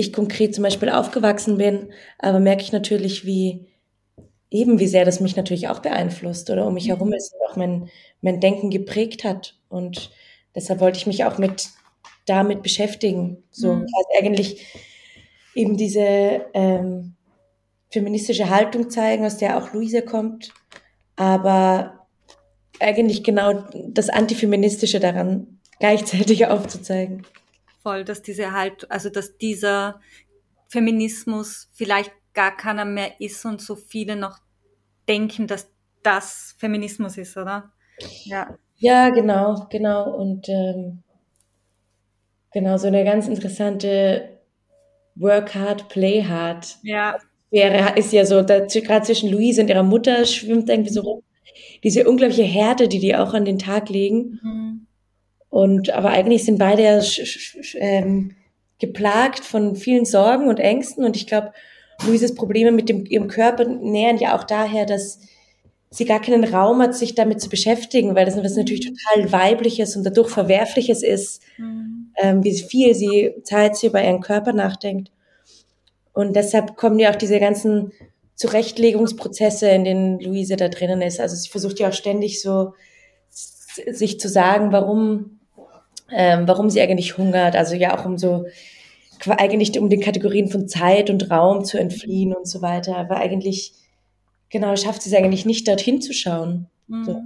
ich konkret zum Beispiel aufgewachsen bin, aber merke ich natürlich, wie eben wie sehr das mich natürlich auch beeinflusst oder um mich herum ist auch mein, mein Denken geprägt hat. Und deshalb wollte ich mich auch mit damit beschäftigen. So, mhm. also eigentlich eben diese ähm, feministische Haltung zeigen, aus der auch Luise kommt, aber eigentlich genau das Antifeministische daran gleichzeitig aufzuzeigen. Voll, dass diese halt, also dass dieser Feminismus vielleicht gar keiner mehr ist und so viele noch denken, dass das Feminismus ist, oder? Ja. Ja, genau, genau. Und ähm, genau, so eine ganz interessante Work hard, play hard. Ja wäre, ist ja so, gerade zwischen Louise und ihrer Mutter schwimmt irgendwie so rum. Diese unglaubliche Härte, die die auch an den Tag legen. Mhm. Und, aber eigentlich sind beide ja ähm, geplagt von vielen Sorgen und Ängsten. Und ich glaube, Louises Probleme mit dem, ihrem Körper nähern ja auch daher, dass sie gar keinen Raum hat, sich damit zu beschäftigen, weil das was natürlich total weibliches und dadurch verwerfliches ist, mhm. ähm, wie viel sie Zeit sie über ihren Körper nachdenkt. Und deshalb kommen ja auch diese ganzen Zurechtlegungsprozesse, in denen Luise da drinnen ist. Also sie versucht ja auch ständig so sich zu sagen, warum, ähm, warum sie eigentlich hungert. Also ja auch um so eigentlich um den Kategorien von Zeit und Raum zu entfliehen und so weiter. Aber eigentlich, genau, schafft sie es eigentlich nicht, dorthin zu schauen. Mhm. So.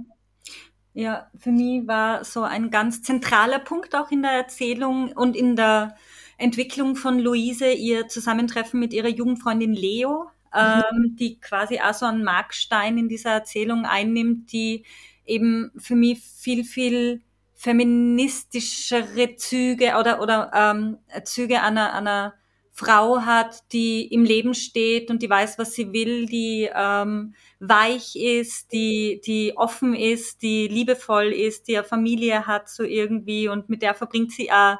Ja, für mich war so ein ganz zentraler Punkt auch in der Erzählung und in der Entwicklung von Luise, ihr Zusammentreffen mit ihrer Jugendfreundin Leo, mhm. ähm, die quasi auch so einen Markstein in dieser Erzählung einnimmt, die eben für mich viel, viel feministischere Züge oder, oder ähm, Züge einer, einer Frau hat, die im Leben steht und die weiß, was sie will, die ähm, weich ist, die, die offen ist, die liebevoll ist, die eine Familie hat so irgendwie. Und mit der verbringt sie auch,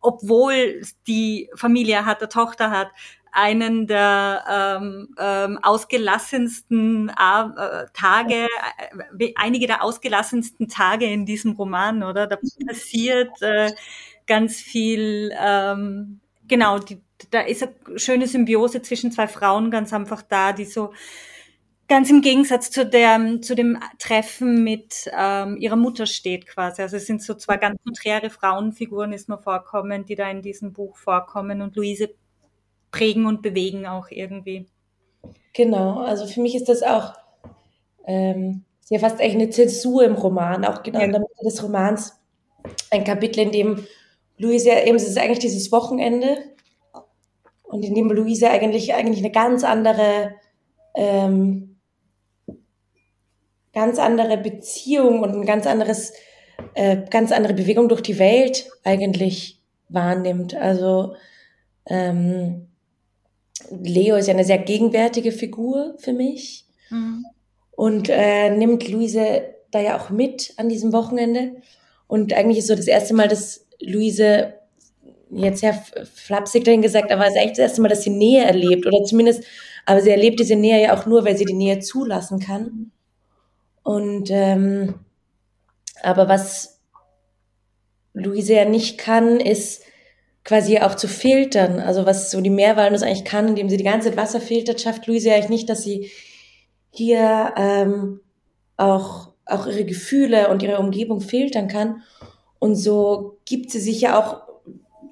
obwohl die Familie hat, eine Tochter hat, einen der ähm, ähm, ausgelassensten äh, Tage, äh, einige der ausgelassensten Tage in diesem Roman, oder? Da passiert äh, ganz viel, ähm, genau, die, da ist eine schöne Symbiose zwischen zwei Frauen ganz einfach da, die so ganz im Gegensatz zu der zu dem Treffen mit ähm, ihrer Mutter steht quasi. Also es sind so zwei ganz konträre Frauenfiguren, ist mir vorkommen, die da in diesem Buch vorkommen und Luise prägen und bewegen auch irgendwie. Genau, also für mich ist das auch ähm, ja fast echt eine Zäsur im Roman, auch genau ja. in der Mitte des Romans. Ein Kapitel, in dem Luise eben, es ist eigentlich dieses Wochenende und in dem Luise eigentlich, eigentlich eine ganz andere, ähm, ganz andere Beziehung und ein ganz anderes, äh, ganz andere Bewegung durch die Welt eigentlich wahrnimmt. Also ähm, Leo ist ja eine sehr gegenwärtige Figur für mich mhm. und äh, nimmt Luise da ja auch mit an diesem Wochenende. Und eigentlich ist so das erste Mal, dass Luise jetzt sehr flapsig dahin gesagt, aber es ist echt das erste Mal, dass sie Nähe erlebt oder zumindest, aber sie erlebt diese Nähe ja auch nur, weil sie die Nähe zulassen kann. Und ähm, aber was Luise ja nicht kann, ist quasi auch zu filtern. Also was so die Meerwalnuss eigentlich kann, indem sie die ganze Zeit Wasser filtert, schafft Luise eigentlich nicht, dass sie hier ähm, auch, auch ihre Gefühle und ihre Umgebung filtern kann. Und so gibt sie sich ja auch,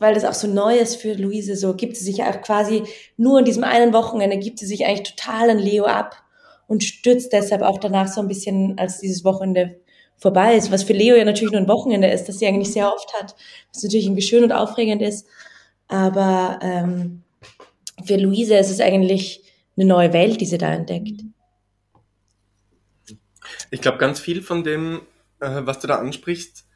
weil das auch so neu ist für Luise, so gibt sie sich ja auch quasi nur in diesem einen Wochenende, gibt sie sich eigentlich total an Leo ab und stürzt deshalb auch danach so ein bisschen, als dieses Wochenende vorbei ist, was für Leo ja natürlich nur ein Wochenende ist, das sie eigentlich sehr oft hat, was natürlich irgendwie schön und aufregend ist. Aber ähm, für Luise ist es eigentlich eine neue Welt, die sie da entdeckt. Ich glaube, ganz viel von dem, äh, was du da ansprichst,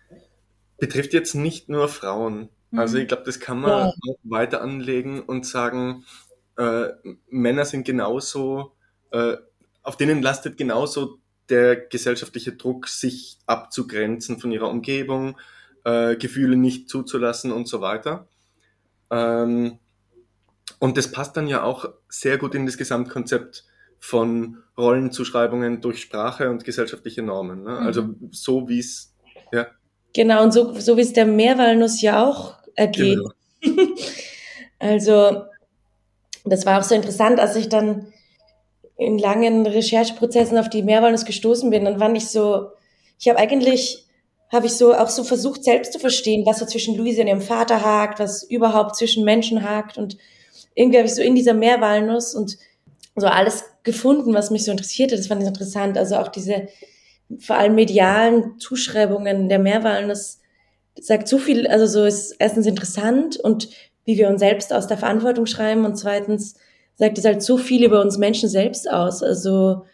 betrifft jetzt nicht nur Frauen. Mhm. Also ich glaube, das kann man ja. auch weiter anlegen und sagen, äh, Männer sind genauso, äh, auf denen lastet genauso der gesellschaftliche Druck, sich abzugrenzen von ihrer Umgebung, äh, Gefühle nicht zuzulassen und so weiter. Ähm, und das passt dann ja auch sehr gut in das Gesamtkonzept von Rollenzuschreibungen durch Sprache und gesellschaftliche Normen. Ne? Also mhm. so wie es, ja. Genau, und so, so wie es der Meerwalnuss ja auch ergeht. Genau. also, das war auch so interessant, als ich dann in langen Rechercheprozessen auf die Mehrwalnuss gestoßen bin, dann fand ich so, ich habe eigentlich, habe ich so auch so versucht, selbst zu verstehen, was so zwischen Luise und ihrem Vater hakt, was überhaupt zwischen Menschen hakt und irgendwie habe ich so in dieser Meerwalnuss und so alles gefunden, was mich so interessierte. Das fand ich interessant. Also auch diese vor allem medialen Zuschreibungen der Meerwalnuss sagt so viel, also so ist erstens interessant und wie wir uns selbst aus der Verantwortung schreiben und zweitens sagt es halt so viel über uns Menschen selbst aus. Also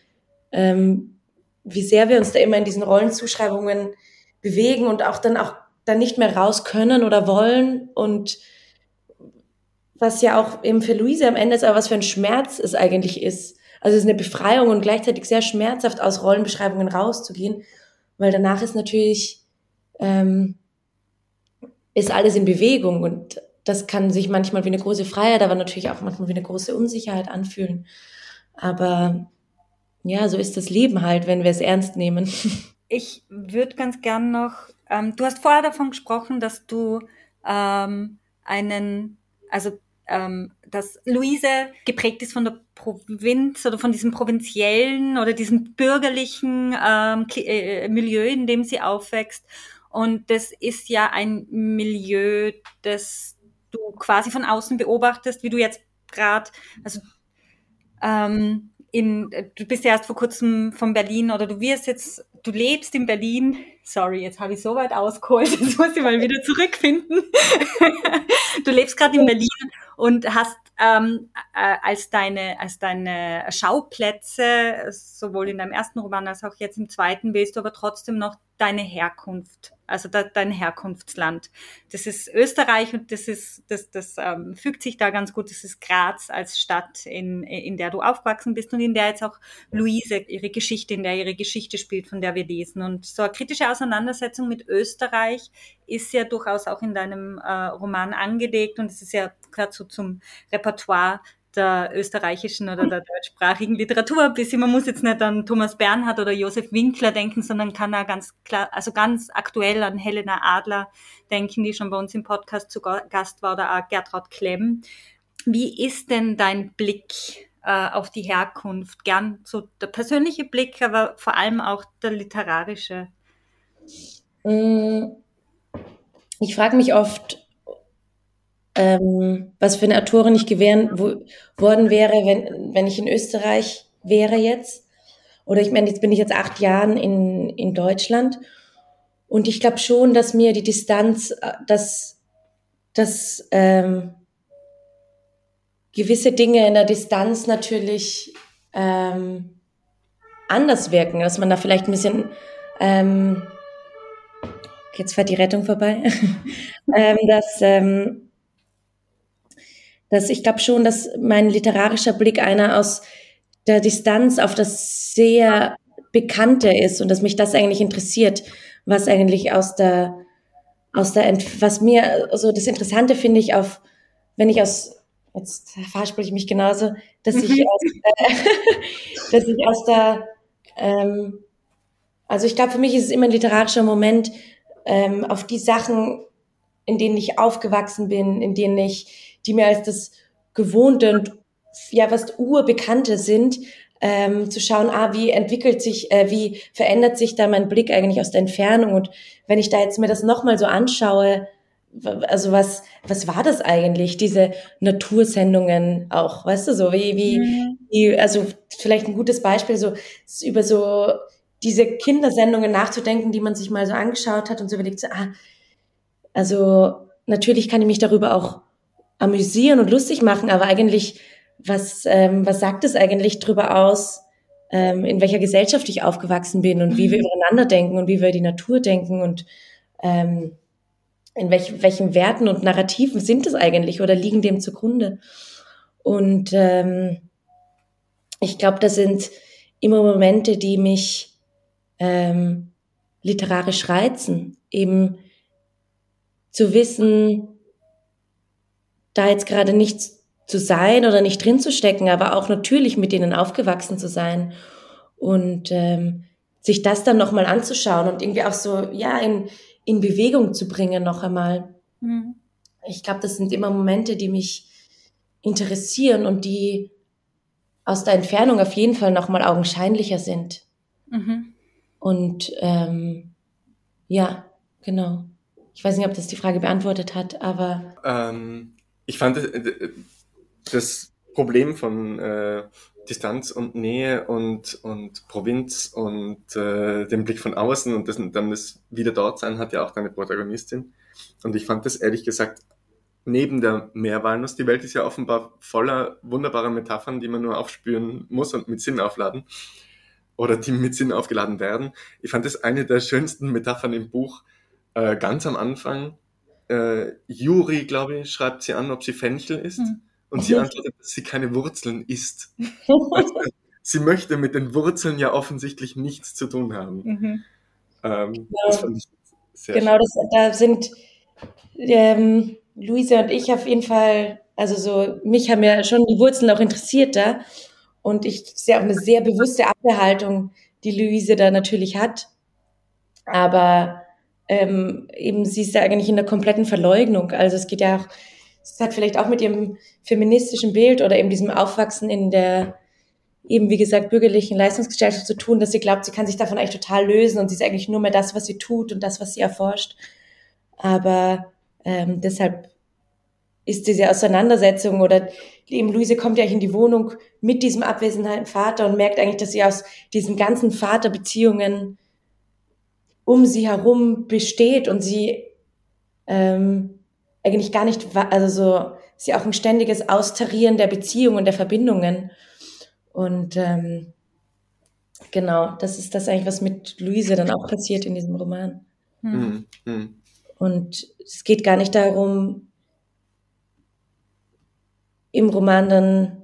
ähm, wie sehr wir uns da immer in diesen Rollenzuschreibungen bewegen und auch dann auch dann nicht mehr raus können oder wollen und was ja auch eben für Luise am Ende ist, aber was für ein Schmerz es eigentlich ist. Also es ist eine Befreiung und gleichzeitig sehr schmerzhaft aus Rollenbeschreibungen rauszugehen, weil danach ist natürlich ähm, ist alles in Bewegung und das kann sich manchmal wie eine große Freiheit, aber natürlich auch manchmal wie eine große Unsicherheit anfühlen. Aber ja, so ist das Leben halt, wenn wir es ernst nehmen. Ich würde ganz gern noch, ähm, du hast vorher davon gesprochen, dass du ähm, einen, also ähm, dass Luise geprägt ist von der Provinz oder von diesem provinziellen oder diesem bürgerlichen ähm, äh, Milieu, in dem sie aufwächst. Und das ist ja ein Milieu, das du quasi von außen beobachtest, wie du jetzt gerade, also ähm, in, du bist ja erst vor kurzem von Berlin oder du wirst jetzt, du lebst in Berlin. Sorry, jetzt habe ich so weit ausgeholt, jetzt muss ich mal wieder zurückfinden. du lebst gerade in Berlin und hast ähm, äh, als deine als deine Schauplätze sowohl in deinem ersten Roman als auch jetzt im zweiten willst du aber trotzdem noch deine Herkunft also da, dein Herkunftsland. Das ist Österreich und das ist, das, das ähm, fügt sich da ganz gut. Das ist Graz als Stadt, in, in der du aufgewachsen bist und in der jetzt auch Luise ihre Geschichte, in der ihre Geschichte spielt, von der wir lesen. Und so eine kritische Auseinandersetzung mit Österreich ist ja durchaus auch in deinem äh, Roman angelegt und es ist ja gerade so zum Repertoire der österreichischen oder der deutschsprachigen Literatur ein bisschen. Man muss jetzt nicht an Thomas Bernhard oder Josef Winkler denken, sondern kann da ganz klar, also ganz aktuell an Helena Adler denken, die schon bei uns im Podcast zu Gast war, oder auch Gertraud Klemm. Wie ist denn dein Blick äh, auf die Herkunft? Gern so der persönliche Blick, aber vor allem auch der literarische. Mm, ich frage mich oft, ähm, was für eine Autorin ich gewähren wo, worden wäre, wenn, wenn ich in Österreich wäre jetzt. Oder ich meine, jetzt bin ich jetzt acht Jahren in, in Deutschland. Und ich glaube schon, dass mir die Distanz, äh, dass, dass ähm, gewisse Dinge in der Distanz natürlich ähm, anders wirken, dass man da vielleicht ein bisschen ähm, jetzt fährt die Rettung vorbei, ähm, dass ähm, dass ich glaube schon, dass mein literarischer Blick einer aus der Distanz auf das sehr Bekannte ist und dass mich das eigentlich interessiert, was eigentlich aus der, aus der, was mir, also das Interessante finde ich auf, wenn ich aus, jetzt verspiele ich mich genauso, dass ich mhm. aus, äh, dass ich aus der, ähm, also ich glaube, für mich ist es immer ein literarischer Moment, ähm, auf die Sachen, in denen ich aufgewachsen bin, in denen ich die mir als das Gewohnte und ja was Urbekannte sind, ähm, zu schauen, ah, wie entwickelt sich, äh, wie verändert sich da mein Blick eigentlich aus der Entfernung und wenn ich da jetzt mir das nochmal so anschaue, also was, was war das eigentlich, diese Natursendungen auch, weißt du, so wie, wie, mhm. wie also vielleicht ein gutes Beispiel, so über so diese Kindersendungen nachzudenken, die man sich mal so angeschaut hat und so überlegt, so, ah, also natürlich kann ich mich darüber auch amüsieren und lustig machen, aber eigentlich, was, ähm, was sagt es eigentlich drüber aus, ähm, in welcher Gesellschaft ich aufgewachsen bin und wie wir mhm. übereinander denken und wie wir die Natur denken und ähm, in welch, welchen Werten und Narrativen sind es eigentlich oder liegen dem zugrunde? Und ähm, ich glaube, das sind immer Momente, die mich ähm, literarisch reizen, eben zu wissen, da jetzt gerade nicht zu sein oder nicht drin zu stecken, aber auch natürlich mit denen aufgewachsen zu sein und ähm, sich das dann nochmal anzuschauen und irgendwie auch so, ja, in, in Bewegung zu bringen noch einmal. Mhm. Ich glaube, das sind immer Momente, die mich interessieren und die aus der Entfernung auf jeden Fall nochmal augenscheinlicher sind. Mhm. Und ähm, ja, genau. Ich weiß nicht, ob das die Frage beantwortet hat, aber. Ähm, ich fand äh, das Problem von äh, Distanz und Nähe und, und Provinz und äh, dem Blick von außen und das, dann das wieder dort sein hat ja auch deine Protagonistin. Und ich fand das ehrlich gesagt neben der Meerwalnuss, die Welt ist ja offenbar voller wunderbarer Metaphern, die man nur aufspüren muss und mit Sinn aufladen oder die mit Sinn aufgeladen werden. Ich fand das eine der schönsten Metaphern im Buch äh, ganz am Anfang, äh, Juri, glaube ich, schreibt sie an, ob sie Fenchel isst. Mhm. Und sie antwortet, dass sie keine Wurzeln isst. also, sie möchte mit den Wurzeln ja offensichtlich nichts zu tun haben. Mhm. Ähm, genau. Das fand ich sehr Genau, das, da sind ähm, Luise und ich auf jeden Fall, also so, mich haben ja schon die Wurzeln auch interessiert da. Und ich sehe auch eine sehr bewusste Abwehrhaltung, die Luise da natürlich hat. Aber ähm, eben sie ist ja eigentlich in der kompletten Verleugnung. Also es geht ja auch es hat vielleicht auch mit ihrem feministischen Bild oder eben diesem Aufwachsen in der eben, wie gesagt, bürgerlichen Leistungsgesellschaft zu tun, dass sie glaubt, sie kann sich davon eigentlich total lösen und sie ist eigentlich nur mehr das, was sie tut und das, was sie erforscht. Aber ähm, deshalb ist diese Auseinandersetzung oder eben Luise kommt ja in die Wohnung mit diesem abwesenden Vater und merkt eigentlich, dass sie aus diesen ganzen Vaterbeziehungen um sie herum besteht und sie ähm, eigentlich gar nicht, also so, sie auch ein ständiges Austarieren der Beziehungen und der Verbindungen. Und ähm, genau, das ist das eigentlich, was mit Luise dann auch passiert in diesem Roman. Mhm. Mhm. Und es geht gar nicht darum, im Roman dann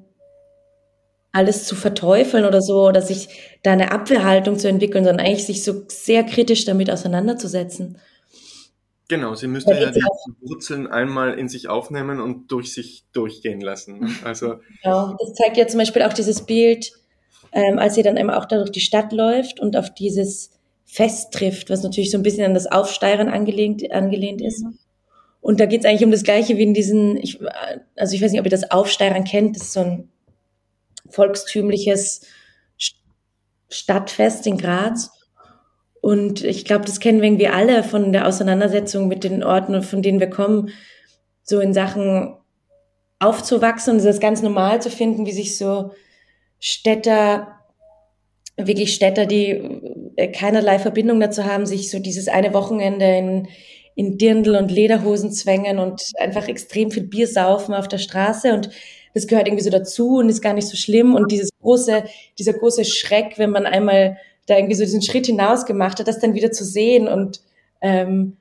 alles zu verteufeln oder so oder sich da eine Abwehrhaltung zu entwickeln, sondern eigentlich sich so sehr kritisch damit auseinanderzusetzen. Genau, sie müsste ja die Wurzeln einmal in sich aufnehmen und durch sich durchgehen lassen. Also genau, das zeigt ja zum Beispiel auch dieses Bild, ähm, als sie dann einmal auch da durch die Stadt läuft und auf dieses Fest trifft, was natürlich so ein bisschen an das Aufsteigern angelehnt, angelehnt ist. Mhm. Und da geht es eigentlich um das Gleiche wie in diesen, ich, also ich weiß nicht, ob ihr das Aufsteigern kennt, das ist so ein volkstümliches Stadtfest in Graz. Und ich glaube, das kennen wir irgendwie alle von der Auseinandersetzung mit den Orten, von denen wir kommen, so in Sachen aufzuwachsen und ist ganz normal zu finden, wie sich so Städter, wirklich Städter, die äh, keinerlei Verbindung dazu haben, sich so dieses eine Wochenende in in Dirndl und Lederhosen zwängen und einfach extrem viel Bier saufen auf der Straße und das gehört irgendwie so dazu und ist gar nicht so schlimm und dieses große, dieser große Schreck, wenn man einmal da irgendwie so diesen Schritt hinaus gemacht hat, das dann wieder zu sehen und ähm,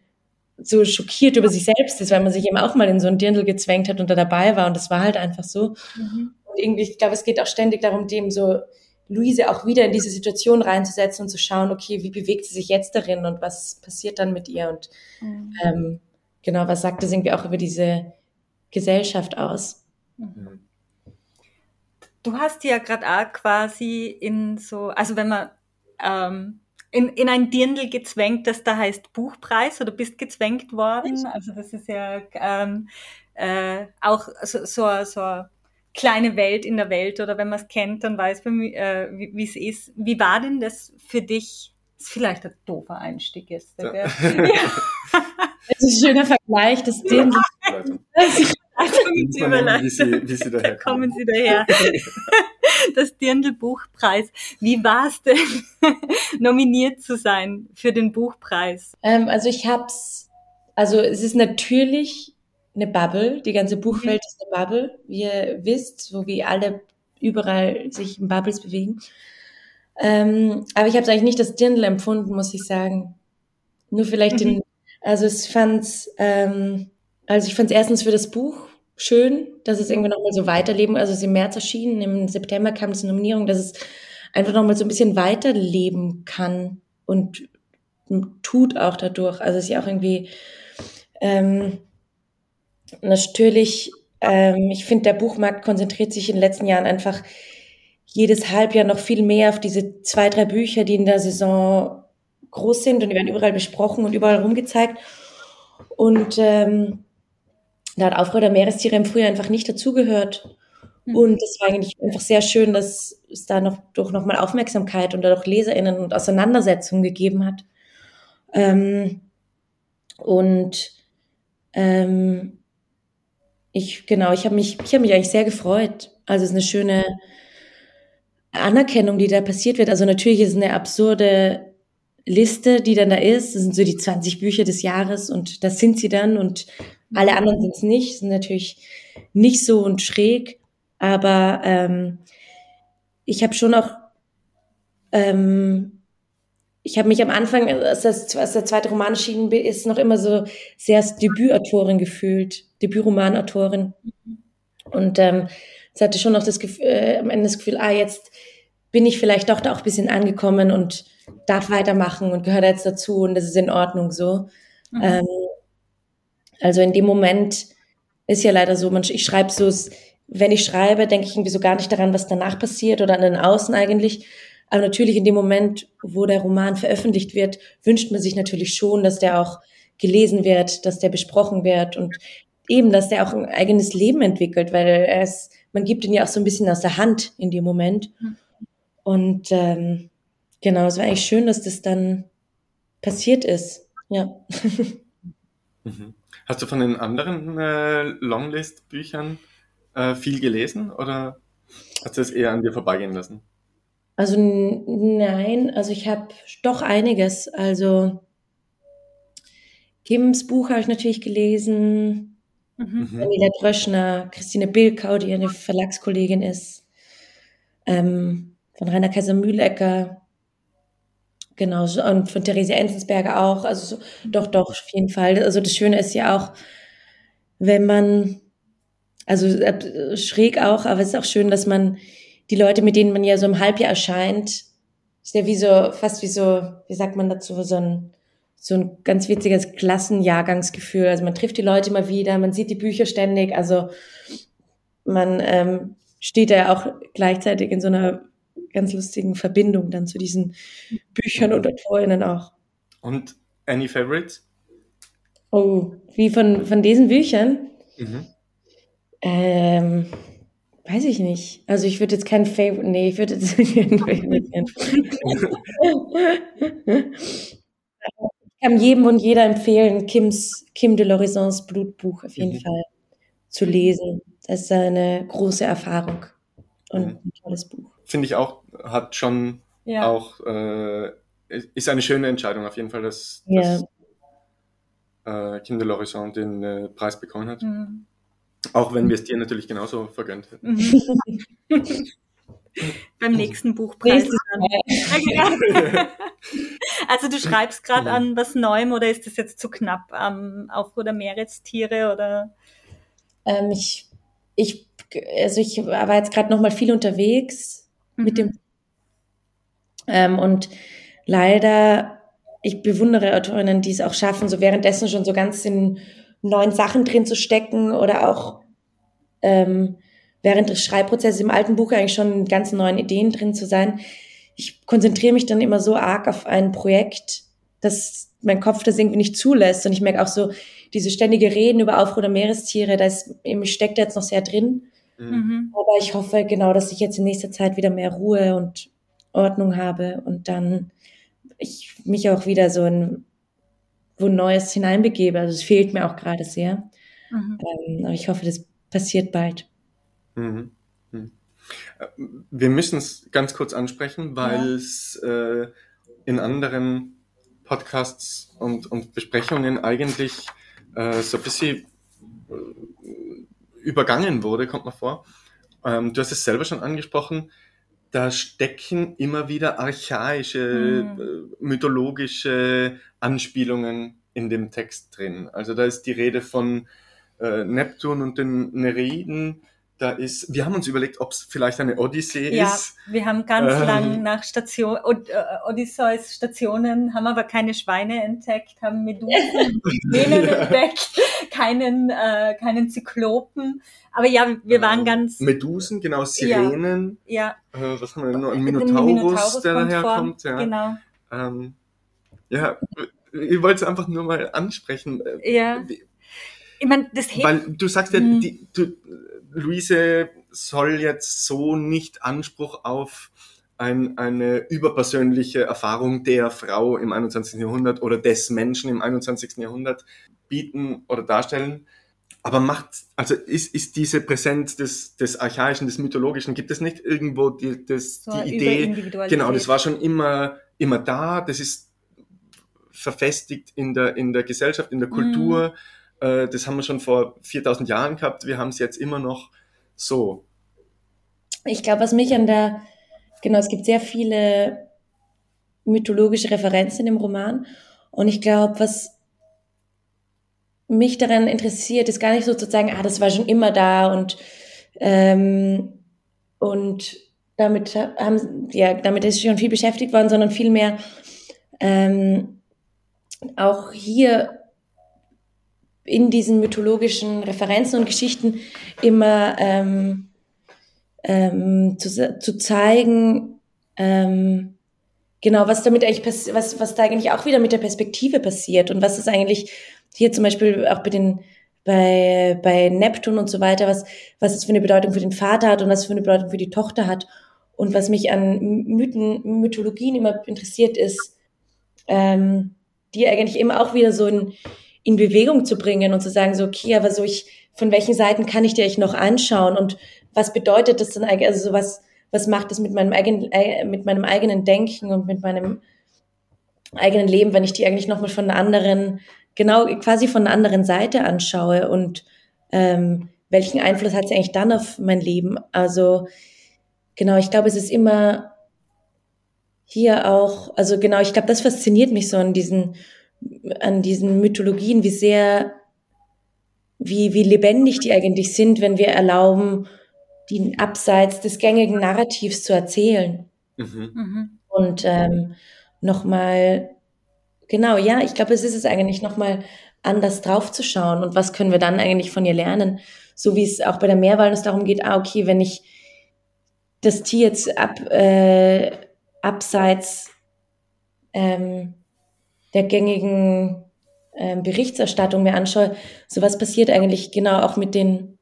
so schockiert über sich selbst ist, weil man sich eben auch mal in so ein Dirndl gezwängt hat und da dabei war und das war halt einfach so. Mhm. Und irgendwie, ich glaube, es geht auch ständig darum, dem so Luise auch wieder in diese Situation reinzusetzen und zu schauen, okay, wie bewegt sie sich jetzt darin und was passiert dann mit ihr und mhm. ähm, genau, was sagt das irgendwie auch über diese Gesellschaft aus? Mhm. Du hast ja gerade auch quasi in so, also wenn man ähm, in, in ein Dirndl gezwängt, das da heißt Buchpreis oder bist gezwängt worden. Also das ist ja ähm, äh, auch so, so, so kleine Welt in der Welt oder wenn man es kennt, dann weiß man, äh, wie es ist. Wie war denn das für dich? Das ist vielleicht ein doofer Einstieg jetzt. Ja. ja. Das ist ein schöner Vergleich, das Ding. Wie sie, wie sie daher kommen. kommen sie daher. Das Dirndl Buchpreis. Wie war es denn, nominiert zu sein für den Buchpreis? Ähm, also ich hab's, also es ist natürlich eine Bubble. Die ganze Buchwelt mhm. ist eine Bubble, wie ihr wisst, so wie alle überall sich in Bubbles bewegen. Ähm, aber ich habe eigentlich nicht das Dirndl empfunden, muss ich sagen. Nur vielleicht mhm. den, also es fand's, ähm, also ich fand es erstens für das Buch schön, dass es irgendwie nochmal so weiterleben, also es ist im März erschienen, im September kam es Nominierung, dass es einfach nochmal so ein bisschen weiterleben kann und tut auch dadurch. Also es ist ja auch irgendwie, ähm, natürlich, ähm, ich finde, der Buchmarkt konzentriert sich in den letzten Jahren einfach jedes Halbjahr noch viel mehr auf diese zwei, drei Bücher, die in der Saison groß sind und die werden überall besprochen und überall rumgezeigt. Und ähm, da hat Aufruhr der Meerestiere im Frühjahr einfach nicht dazugehört. Mhm. Und es war eigentlich einfach sehr schön, dass es da noch durch nochmal Aufmerksamkeit und dadurch LeserInnen und Auseinandersetzungen gegeben hat. Ähm, und ähm, ich, genau, ich habe mich, ich habe mich eigentlich sehr gefreut. Also es ist eine schöne Anerkennung, die da passiert wird. Also natürlich ist es eine absurde Liste, die dann da ist. Das sind so die 20 Bücher des Jahres und das sind sie dann und alle anderen sind es nicht. Sind natürlich nicht so und schräg, aber ähm, ich habe schon auch ähm, ich habe mich am Anfang, als, das, als der zweite Roman erschienen ist, noch immer so sehr als Debütautorin gefühlt, Debütromanautorin. Und ähm, es hatte schon noch das Gefühl, äh, am Ende das Gefühl, ah, jetzt bin ich vielleicht doch da auch ein bisschen angekommen und darf weitermachen und gehört jetzt dazu und das ist in Ordnung so. Mhm. Ähm, also in dem Moment ist ja leider so, man, ich schreibe so, wenn ich schreibe, denke ich irgendwie so gar nicht daran, was danach passiert oder an den Außen eigentlich, aber natürlich in dem Moment, wo der Roman veröffentlicht wird, wünscht man sich natürlich schon, dass der auch gelesen wird, dass der besprochen wird. Und eben, dass der auch ein eigenes Leben entwickelt, weil er ist, man gibt ihn ja auch so ein bisschen aus der Hand in dem Moment. Und ähm, genau, es war eigentlich schön, dass das dann passiert ist. Ja. Mhm. Hast du von den anderen äh, Longlist-Büchern äh, viel gelesen oder hast du es eher an dir vorbeigehen lassen? Also nein, also ich habe doch einiges. Also Kims Buch habe ich natürlich gelesen. Mhm. Daniela Dröschner, Christine Bilkau, die eine Verlagskollegin ist. Ähm, von Rainer Kaiser Mühlecker. Genau, und von Theresia Enzensberger auch. Also so, doch, doch, auf jeden Fall. Also das Schöne ist ja auch, wenn man, also äh, schräg auch, aber es ist auch schön, dass man die Leute, mit denen man ja so im Halbjahr erscheint, ist ja wie so, fast wie so, wie sagt man dazu, so ein, so ein ganz witziges Klassenjahrgangsgefühl. Also man trifft die Leute immer wieder, man sieht die Bücher ständig, also man ähm, steht ja auch gleichzeitig in so einer ganz lustigen Verbindung dann zu diesen Büchern und Autorinnen auch. Und any favorites? Oh, wie von, von diesen Büchern? Mhm. Ähm, Weiß ich nicht. Also ich würde jetzt kein Favorite, nee, ich würde jetzt kein Favorite Ich kann jedem und jeder empfehlen, Kims, Kim de l'Horizons Blutbuch auf jeden mhm. Fall zu lesen. Das ist eine große Erfahrung und mhm. ein tolles Buch. Finde ich auch, hat schon ja. auch, äh, ist eine schöne Entscheidung auf jeden Fall, dass, ja. dass äh, Kim de l'Horizon den äh, Preis bekommen hat. Mhm. Auch wenn wir es dir natürlich genauso vergönnt hätten. Mhm. Beim nächsten Buchpreis. also du schreibst gerade an was Neuem oder ist das jetzt zu knapp am Aufruhr der Meerestiere oder? Ähm, ich, ich, also ich war jetzt gerade noch mal viel unterwegs mhm. mit dem ähm, und leider ich bewundere Autorinnen, die es auch schaffen, so währenddessen schon so ganz in neuen Sachen drin zu stecken oder auch ähm, während des Schreibprozesses im alten Buch eigentlich schon ganz neuen Ideen drin zu sein. Ich konzentriere mich dann immer so arg auf ein Projekt, dass mein Kopf das irgendwie nicht zulässt. Und ich merke auch so, diese ständige Reden über Aufruhr der Meerestiere, da ist, steckt da jetzt noch sehr drin. Mhm. Aber ich hoffe genau, dass ich jetzt in nächster Zeit wieder mehr Ruhe und Ordnung habe und dann ich mich auch wieder so in wo Neues hineinbegebe. Also es fehlt mir auch gerade sehr. Mhm. Ähm, aber ich hoffe, das passiert bald. Mhm. mhm. Äh, wir müssen es ganz kurz ansprechen, weil es ja. äh, in anderen Podcasts und, und Besprechungen eigentlich äh, so ein bisschen äh, übergangen wurde, kommt mir vor. Ähm, du hast es selber schon angesprochen, da stecken immer wieder archaische, mhm. mythologische Anspielungen in dem Text drin. Also da ist die Rede von äh, Neptun und den Nereiden. Da ist, wir haben uns überlegt, ob es vielleicht eine Odyssee ja, ist. Ja, wir haben ganz ähm, lang nach Station, äh, Odysseus Stationen, haben aber keine Schweine entdeckt, haben Medusen ja. entdeckt, keinen, äh, keinen Zyklopen. Aber ja, wir waren ganz. Medusen, genau, Sirenen. Ja. ja. Äh, was haben wir denn noch? Ein Minotaurus, Minotaurus der daherkommt. Ja. Genau. Ähm, ja, ich wollte es einfach nur mal ansprechen. Ja. Ich mein, das Weil du sagst ja, mhm. die, du, Luise soll jetzt so nicht Anspruch auf ein, eine überpersönliche Erfahrung der Frau im 21. Jahrhundert oder des Menschen im 21. Jahrhundert bieten oder darstellen. Aber macht, also ist, ist diese Präsenz des, des Archaischen, des Mythologischen, gibt es nicht irgendwo die, das, so die Idee? Genau, das war schon immer, immer da, das ist verfestigt in der, in der Gesellschaft, in der Kultur. Mhm. Äh, das haben wir schon vor 4000 Jahren gehabt. Wir haben es jetzt immer noch so. Ich glaube, was mich an der, genau, es gibt sehr viele mythologische Referenzen im Roman. Und ich glaube, was mich daran interessiert, ist gar nicht so zu sagen, ah, das war schon immer da und, ähm, und damit haben, ja, damit ist schon viel beschäftigt worden, sondern vielmehr ähm, auch hier in diesen mythologischen Referenzen und Geschichten immer ähm, ähm, zu, zu zeigen, ähm, genau, was damit eigentlich passiert, was, was da eigentlich auch wieder mit der Perspektive passiert und was ist eigentlich hier zum Beispiel auch bei den bei, bei Neptun und so weiter, was, was es für eine Bedeutung für den Vater hat und was für eine Bedeutung für die Tochter hat. Und was mich an Mythen, Mythologien immer interessiert, ist, ähm, die eigentlich immer auch wieder so in, in Bewegung zu bringen und zu sagen, so, okay, aber so ich, von welchen Seiten kann ich dir eigentlich noch anschauen? Und was bedeutet das denn eigentlich, also so was, was macht das mit meinem eigenen, äh, mit meinem eigenen Denken und mit meinem eigenen Leben, wenn ich die eigentlich nochmal von einer anderen, genau quasi von einer anderen Seite anschaue? Und ähm, welchen Einfluss hat sie eigentlich dann auf mein Leben? Also genau, ich glaube, es ist immer hier auch, also genau, ich glaube, das fasziniert mich so an diesen, an diesen Mythologien, wie sehr, wie, wie lebendig die eigentlich sind, wenn wir erlauben, die abseits des gängigen Narrativs zu erzählen. Mhm. mhm. Und ähm, nochmal, genau, ja, ich glaube, es ist es eigentlich nochmal anders draufzuschauen und was können wir dann eigentlich von ihr lernen. So wie es auch bei der Mehrwahl darum geht, ah, okay, wenn ich das Tier jetzt ab, äh, abseits ähm, der gängigen ähm, Berichterstattung mir anschaue, so was passiert eigentlich genau auch mit den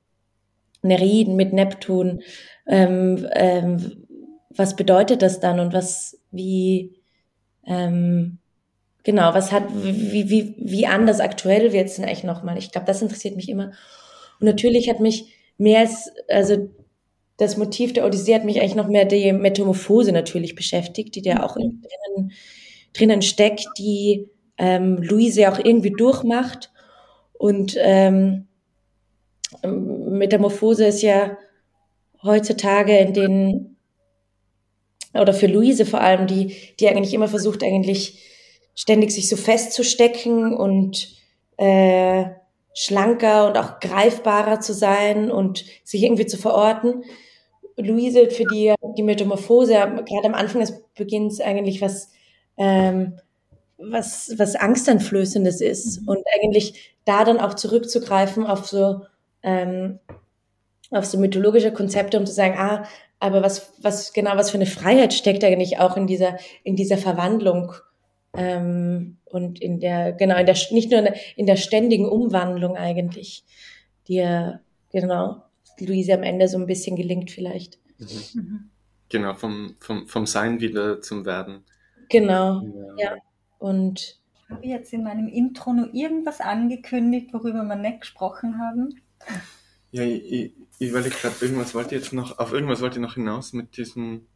Neriden, mit Neptun. Ähm, ähm, was bedeutet das dann und was, wie, ähm, genau, was hat, wie, wie, wie anders aktuell wird es denn eigentlich nochmal? Ich glaube, das interessiert mich immer. Und natürlich hat mich mehr als, also das Motiv der Odyssee hat mich eigentlich noch mehr die Metamorphose natürlich beschäftigt, die da auch mhm. drinnen, drinnen steckt, die ähm, Luise auch irgendwie durchmacht. Und ähm, Metamorphose ist ja heutzutage in den, oder für Luise vor allem, die, die eigentlich immer versucht, eigentlich ständig sich so festzustecken und äh, schlanker und auch greifbarer zu sein und sich irgendwie zu verorten. Luise, für die die Metamorphose gerade am Anfang des Beginns eigentlich was, ähm, was, was Angsteinflößendes ist mhm. und eigentlich da dann auch zurückzugreifen auf so, ähm, auf so mythologische Konzepte, um zu sagen, ah, aber was, was genau, was für eine Freiheit steckt eigentlich auch in dieser, in dieser Verwandlung ähm, und in der, genau, in der, nicht nur in der, in der ständigen Umwandlung eigentlich, die ja, genau, Luise am Ende so ein bisschen gelingt vielleicht. Mhm. mhm. Genau, vom, vom, vom Sein wieder zum Werden. Genau, ja. ja. Und habe ich jetzt in meinem Intro nur irgendwas angekündigt, worüber wir nicht gesprochen haben? Ja, ich, ich, ich überlege gerade, irgendwas wollte jetzt noch, auf irgendwas wollte ich noch hinaus mit diesem,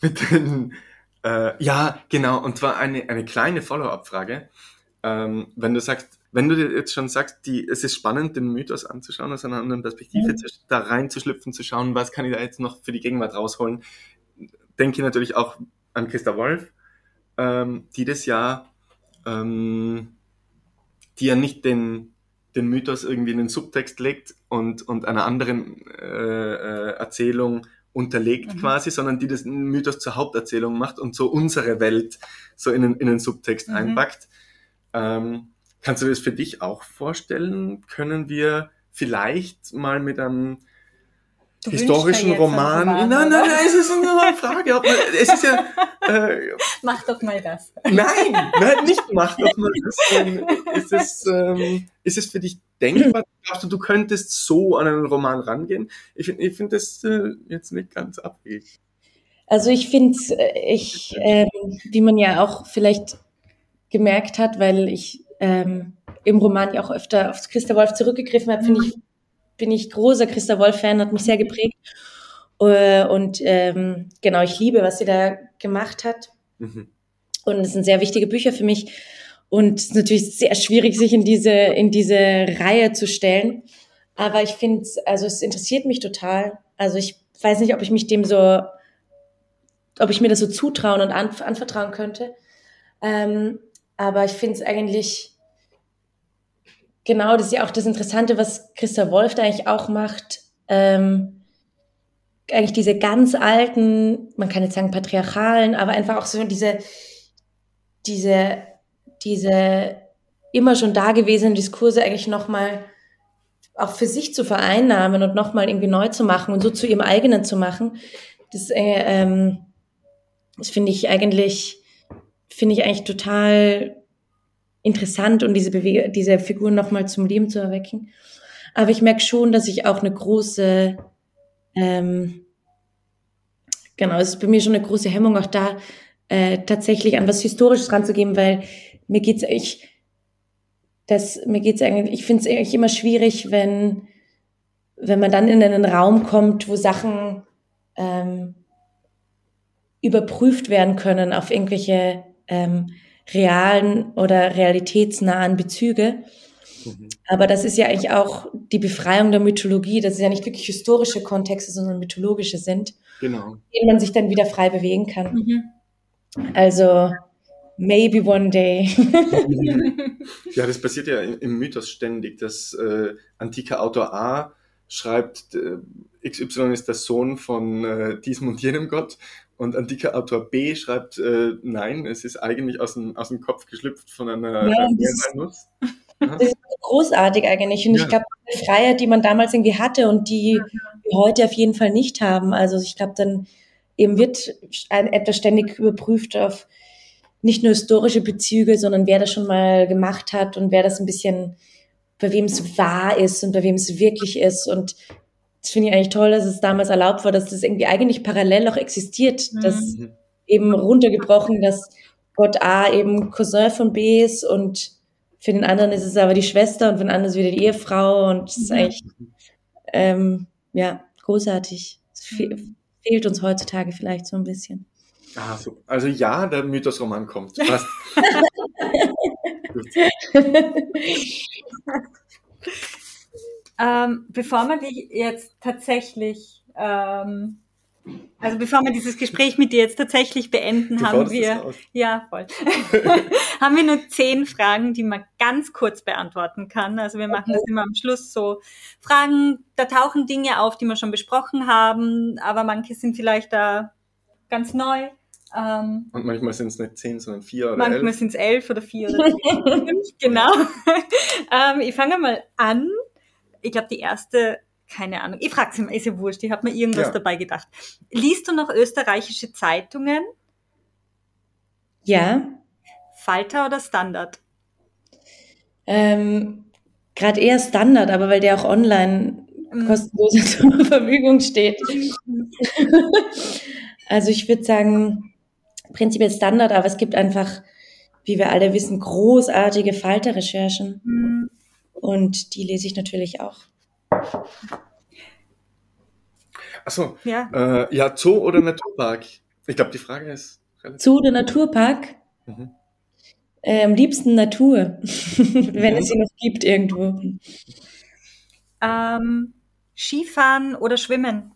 mit den, äh, ja, genau, und zwar eine, eine kleine Follow-up-Frage. Ähm, wenn du sagst, wenn du dir jetzt schon sagst, die, es ist spannend, den Mythos anzuschauen, aus einer anderen Perspektive mhm. da reinzuschlüpfen, zu schauen, was kann ich da jetzt noch für die Gegenwart rausholen, denke ich natürlich auch an Christa Wolf, ähm, die das ja, ähm, die ja nicht den, den Mythos irgendwie in den Subtext legt und, und einer anderen äh, äh, Erzählung unterlegt mhm. quasi, sondern die das Mythos zur Haupterzählung macht und so unsere Welt so in den, in den Subtext mhm. einpackt. Ähm, Kannst du das für dich auch vorstellen? Können wir vielleicht mal mit einem du historischen Roman. Roman. Nein, nein, nein, es ist nur eine Frage. Man, es ist ja. Äh, mach doch mal das. Nein, nein, nicht mach doch mal das. Ist es, ähm, ist es für dich denkbar? Glaubst du, du könntest so an einen Roman rangehen? Ich finde ich find das äh, jetzt nicht ganz abwegig. Also ich finde, äh, ich, äh, wie man ja auch vielleicht gemerkt hat, weil ich ähm, im Roman ja auch öfter auf Christa Wolf zurückgegriffen habe, finde ich, bin ich großer Christa Wolf-Fan, hat mich sehr geprägt. Äh, und ähm, genau, ich liebe, was sie da gemacht hat. Mhm. Und es sind sehr wichtige Bücher für mich. Und es ist natürlich sehr schwierig, sich in diese, in diese Reihe zu stellen. Aber ich finde, also es interessiert mich total. Also ich weiß nicht, ob ich mich dem so, ob ich mir das so zutrauen und anvertrauen könnte. Ähm, aber ich finde es eigentlich, genau, das ist ja auch das Interessante, was Christa Wolf da eigentlich auch macht. Ähm, eigentlich diese ganz alten, man kann jetzt sagen patriarchalen, aber einfach auch so diese, diese, diese immer schon dagewesenen Diskurse eigentlich nochmal auch für sich zu vereinnahmen und nochmal irgendwie neu zu machen und so zu ihrem eigenen zu machen. Das, äh, ähm, das finde ich eigentlich finde ich eigentlich total interessant und diese, Bewege diese Figuren nochmal zum Leben zu erwecken. Aber ich merke schon, dass ich auch eine große, ähm, genau, es ist bei mir schon eine große Hemmung, auch da äh, tatsächlich an was Historisches ranzugeben, weil mir geht's ich, das, mir geht's eigentlich, ich finde es eigentlich immer schwierig, wenn, wenn man dann in einen Raum kommt, wo Sachen ähm, überprüft werden können auf irgendwelche ähm, realen oder realitätsnahen Bezüge. Mhm. Aber das ist ja eigentlich auch die Befreiung der Mythologie, dass es ja nicht wirklich historische Kontexte, sondern mythologische sind, genau. in denen man sich dann wieder frei bewegen kann. Mhm. Also maybe one day. ja, das passiert ja im Mythos ständig, dass äh, antiker Autor A schreibt, äh, XY ist der Sohn von äh, diesem und jenem Gott und antiker Autor B schreibt, äh, nein, es ist eigentlich aus dem, aus dem Kopf geschlüpft von einer ja, Nuss. Das ist großartig eigentlich. Und ja. ich glaube, die Freiheit, die man damals irgendwie hatte und die wir heute auf jeden Fall nicht haben. Also ich glaube, dann eben wird ein, etwas ständig überprüft auf nicht nur historische Bezüge, sondern wer das schon mal gemacht hat und wer das ein bisschen, bei wem es wahr ist und bei wem es wirklich ist. Und das finde ich eigentlich toll, dass es damals erlaubt war, dass das irgendwie eigentlich parallel auch existiert. Mhm. Dass eben runtergebrochen, dass Gott A eben Cousin von B ist und für den anderen ist es aber die Schwester und für den anderen ist wieder die Ehefrau und es ist mhm. eigentlich, ähm, ja, großartig. Es fe fehlt uns heutzutage vielleicht so ein bisschen. Ah, super. Also ja, der Mythosroman kommt. Passt. ähm, bevor man dich jetzt tatsächlich, ähm, also bevor wir dieses Gespräch mit dir jetzt tatsächlich beenden, du haben wir, ja, voll, haben wir nur zehn Fragen, die man ganz kurz beantworten kann. Also wir machen okay. das immer am Schluss so Fragen, da tauchen Dinge auf, die wir schon besprochen haben, aber manche sind vielleicht da ganz neu. Ähm, und manchmal sind es nicht zehn, sondern vier oder Manchmal sind es elf oder vier oder fünf, genau. ähm, ich fange mal an. Ich glaube, die erste, keine Ahnung, ich frage sie mal, ist ja wurscht, ich habe mir irgendwas ja. dabei gedacht. Liest du noch österreichische Zeitungen? Ja. Falter oder Standard? Ähm, Gerade eher Standard, aber weil der auch online mhm. kostenlos zur Verfügung steht. also ich würde sagen, prinzipiell Standard, aber es gibt einfach, wie wir alle wissen, großartige Falterrecherchen. Mhm. Und die lese ich natürlich auch. Achso, ja. Äh, ja, Zoo oder Naturpark? Ich glaube, die Frage ist relativ. Zoo oder Naturpark? Mhm. Äh, am liebsten Natur, wenn mhm. es sie noch gibt irgendwo. Ähm, Skifahren oder Schwimmen?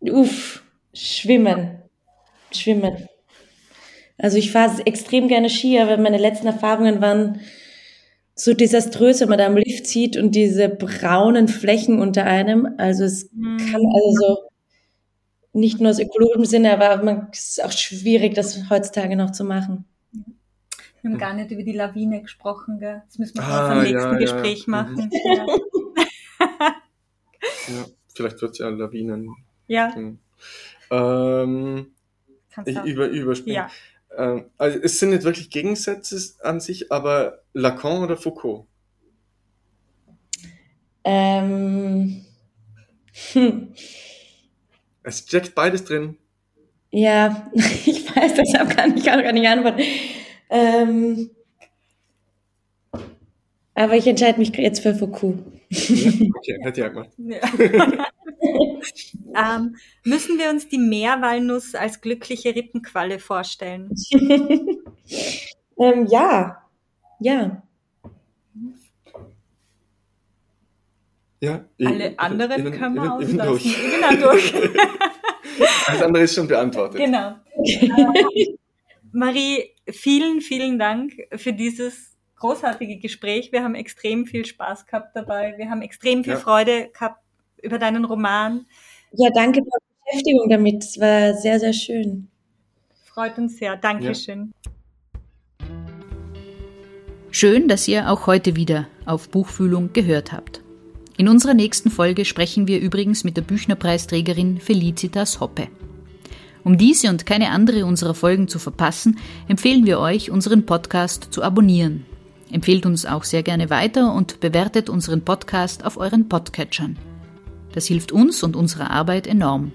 Uff, Schwimmen. Schwimmen. Also ich fahre extrem gerne Ski, aber meine letzten Erfahrungen waren so desaströs, wenn man da am Lift zieht und diese braunen Flächen unter einem. Also es mhm. kann also so nicht nur aus ökologischem Sinne, aber man, es ist auch schwierig, das heutzutage noch zu machen. Wir haben gar nicht über die Lawine gesprochen, gell? Das müssen wir ah, beim nächsten ja, Gespräch ja. machen. Ja. ja, vielleicht wird es ja Lawinen. Ja. Hm. Ähm, ich über, überspringen. Ja. Ähm, also es sind nicht wirklich Gegensätze an sich, aber Lacan oder Foucault? Ähm. Hm. Es steckt beides drin. Ja, ich weiß, deshalb kann ich auch gar nicht antworten. Ähm, aber ich entscheide mich jetzt für Foucault. Ja, okay, gemacht. Ja. ähm, müssen wir uns die Meerwalnuss als glückliche Rippenqualle vorstellen? ähm, ja, ja. Ja, Alle anderen innen, können wir innen, auslassen. Innen durch. durch. Alles andere ist schon beantwortet. Genau. Äh, Marie, vielen, vielen Dank für dieses großartige Gespräch. Wir haben extrem viel Spaß gehabt dabei. Wir haben extrem viel ja. Freude gehabt über deinen Roman. Ja, danke für die Beschäftigung damit. Es war sehr, sehr schön. Freut uns sehr. Dankeschön. Ja. Schön, dass ihr auch heute wieder auf Buchfühlung gehört habt. In unserer nächsten Folge sprechen wir übrigens mit der Büchnerpreisträgerin Felicitas Hoppe. Um diese und keine andere unserer Folgen zu verpassen, empfehlen wir euch, unseren Podcast zu abonnieren. Empfehlt uns auch sehr gerne weiter und bewertet unseren Podcast auf euren Podcatchern. Das hilft uns und unserer Arbeit enorm.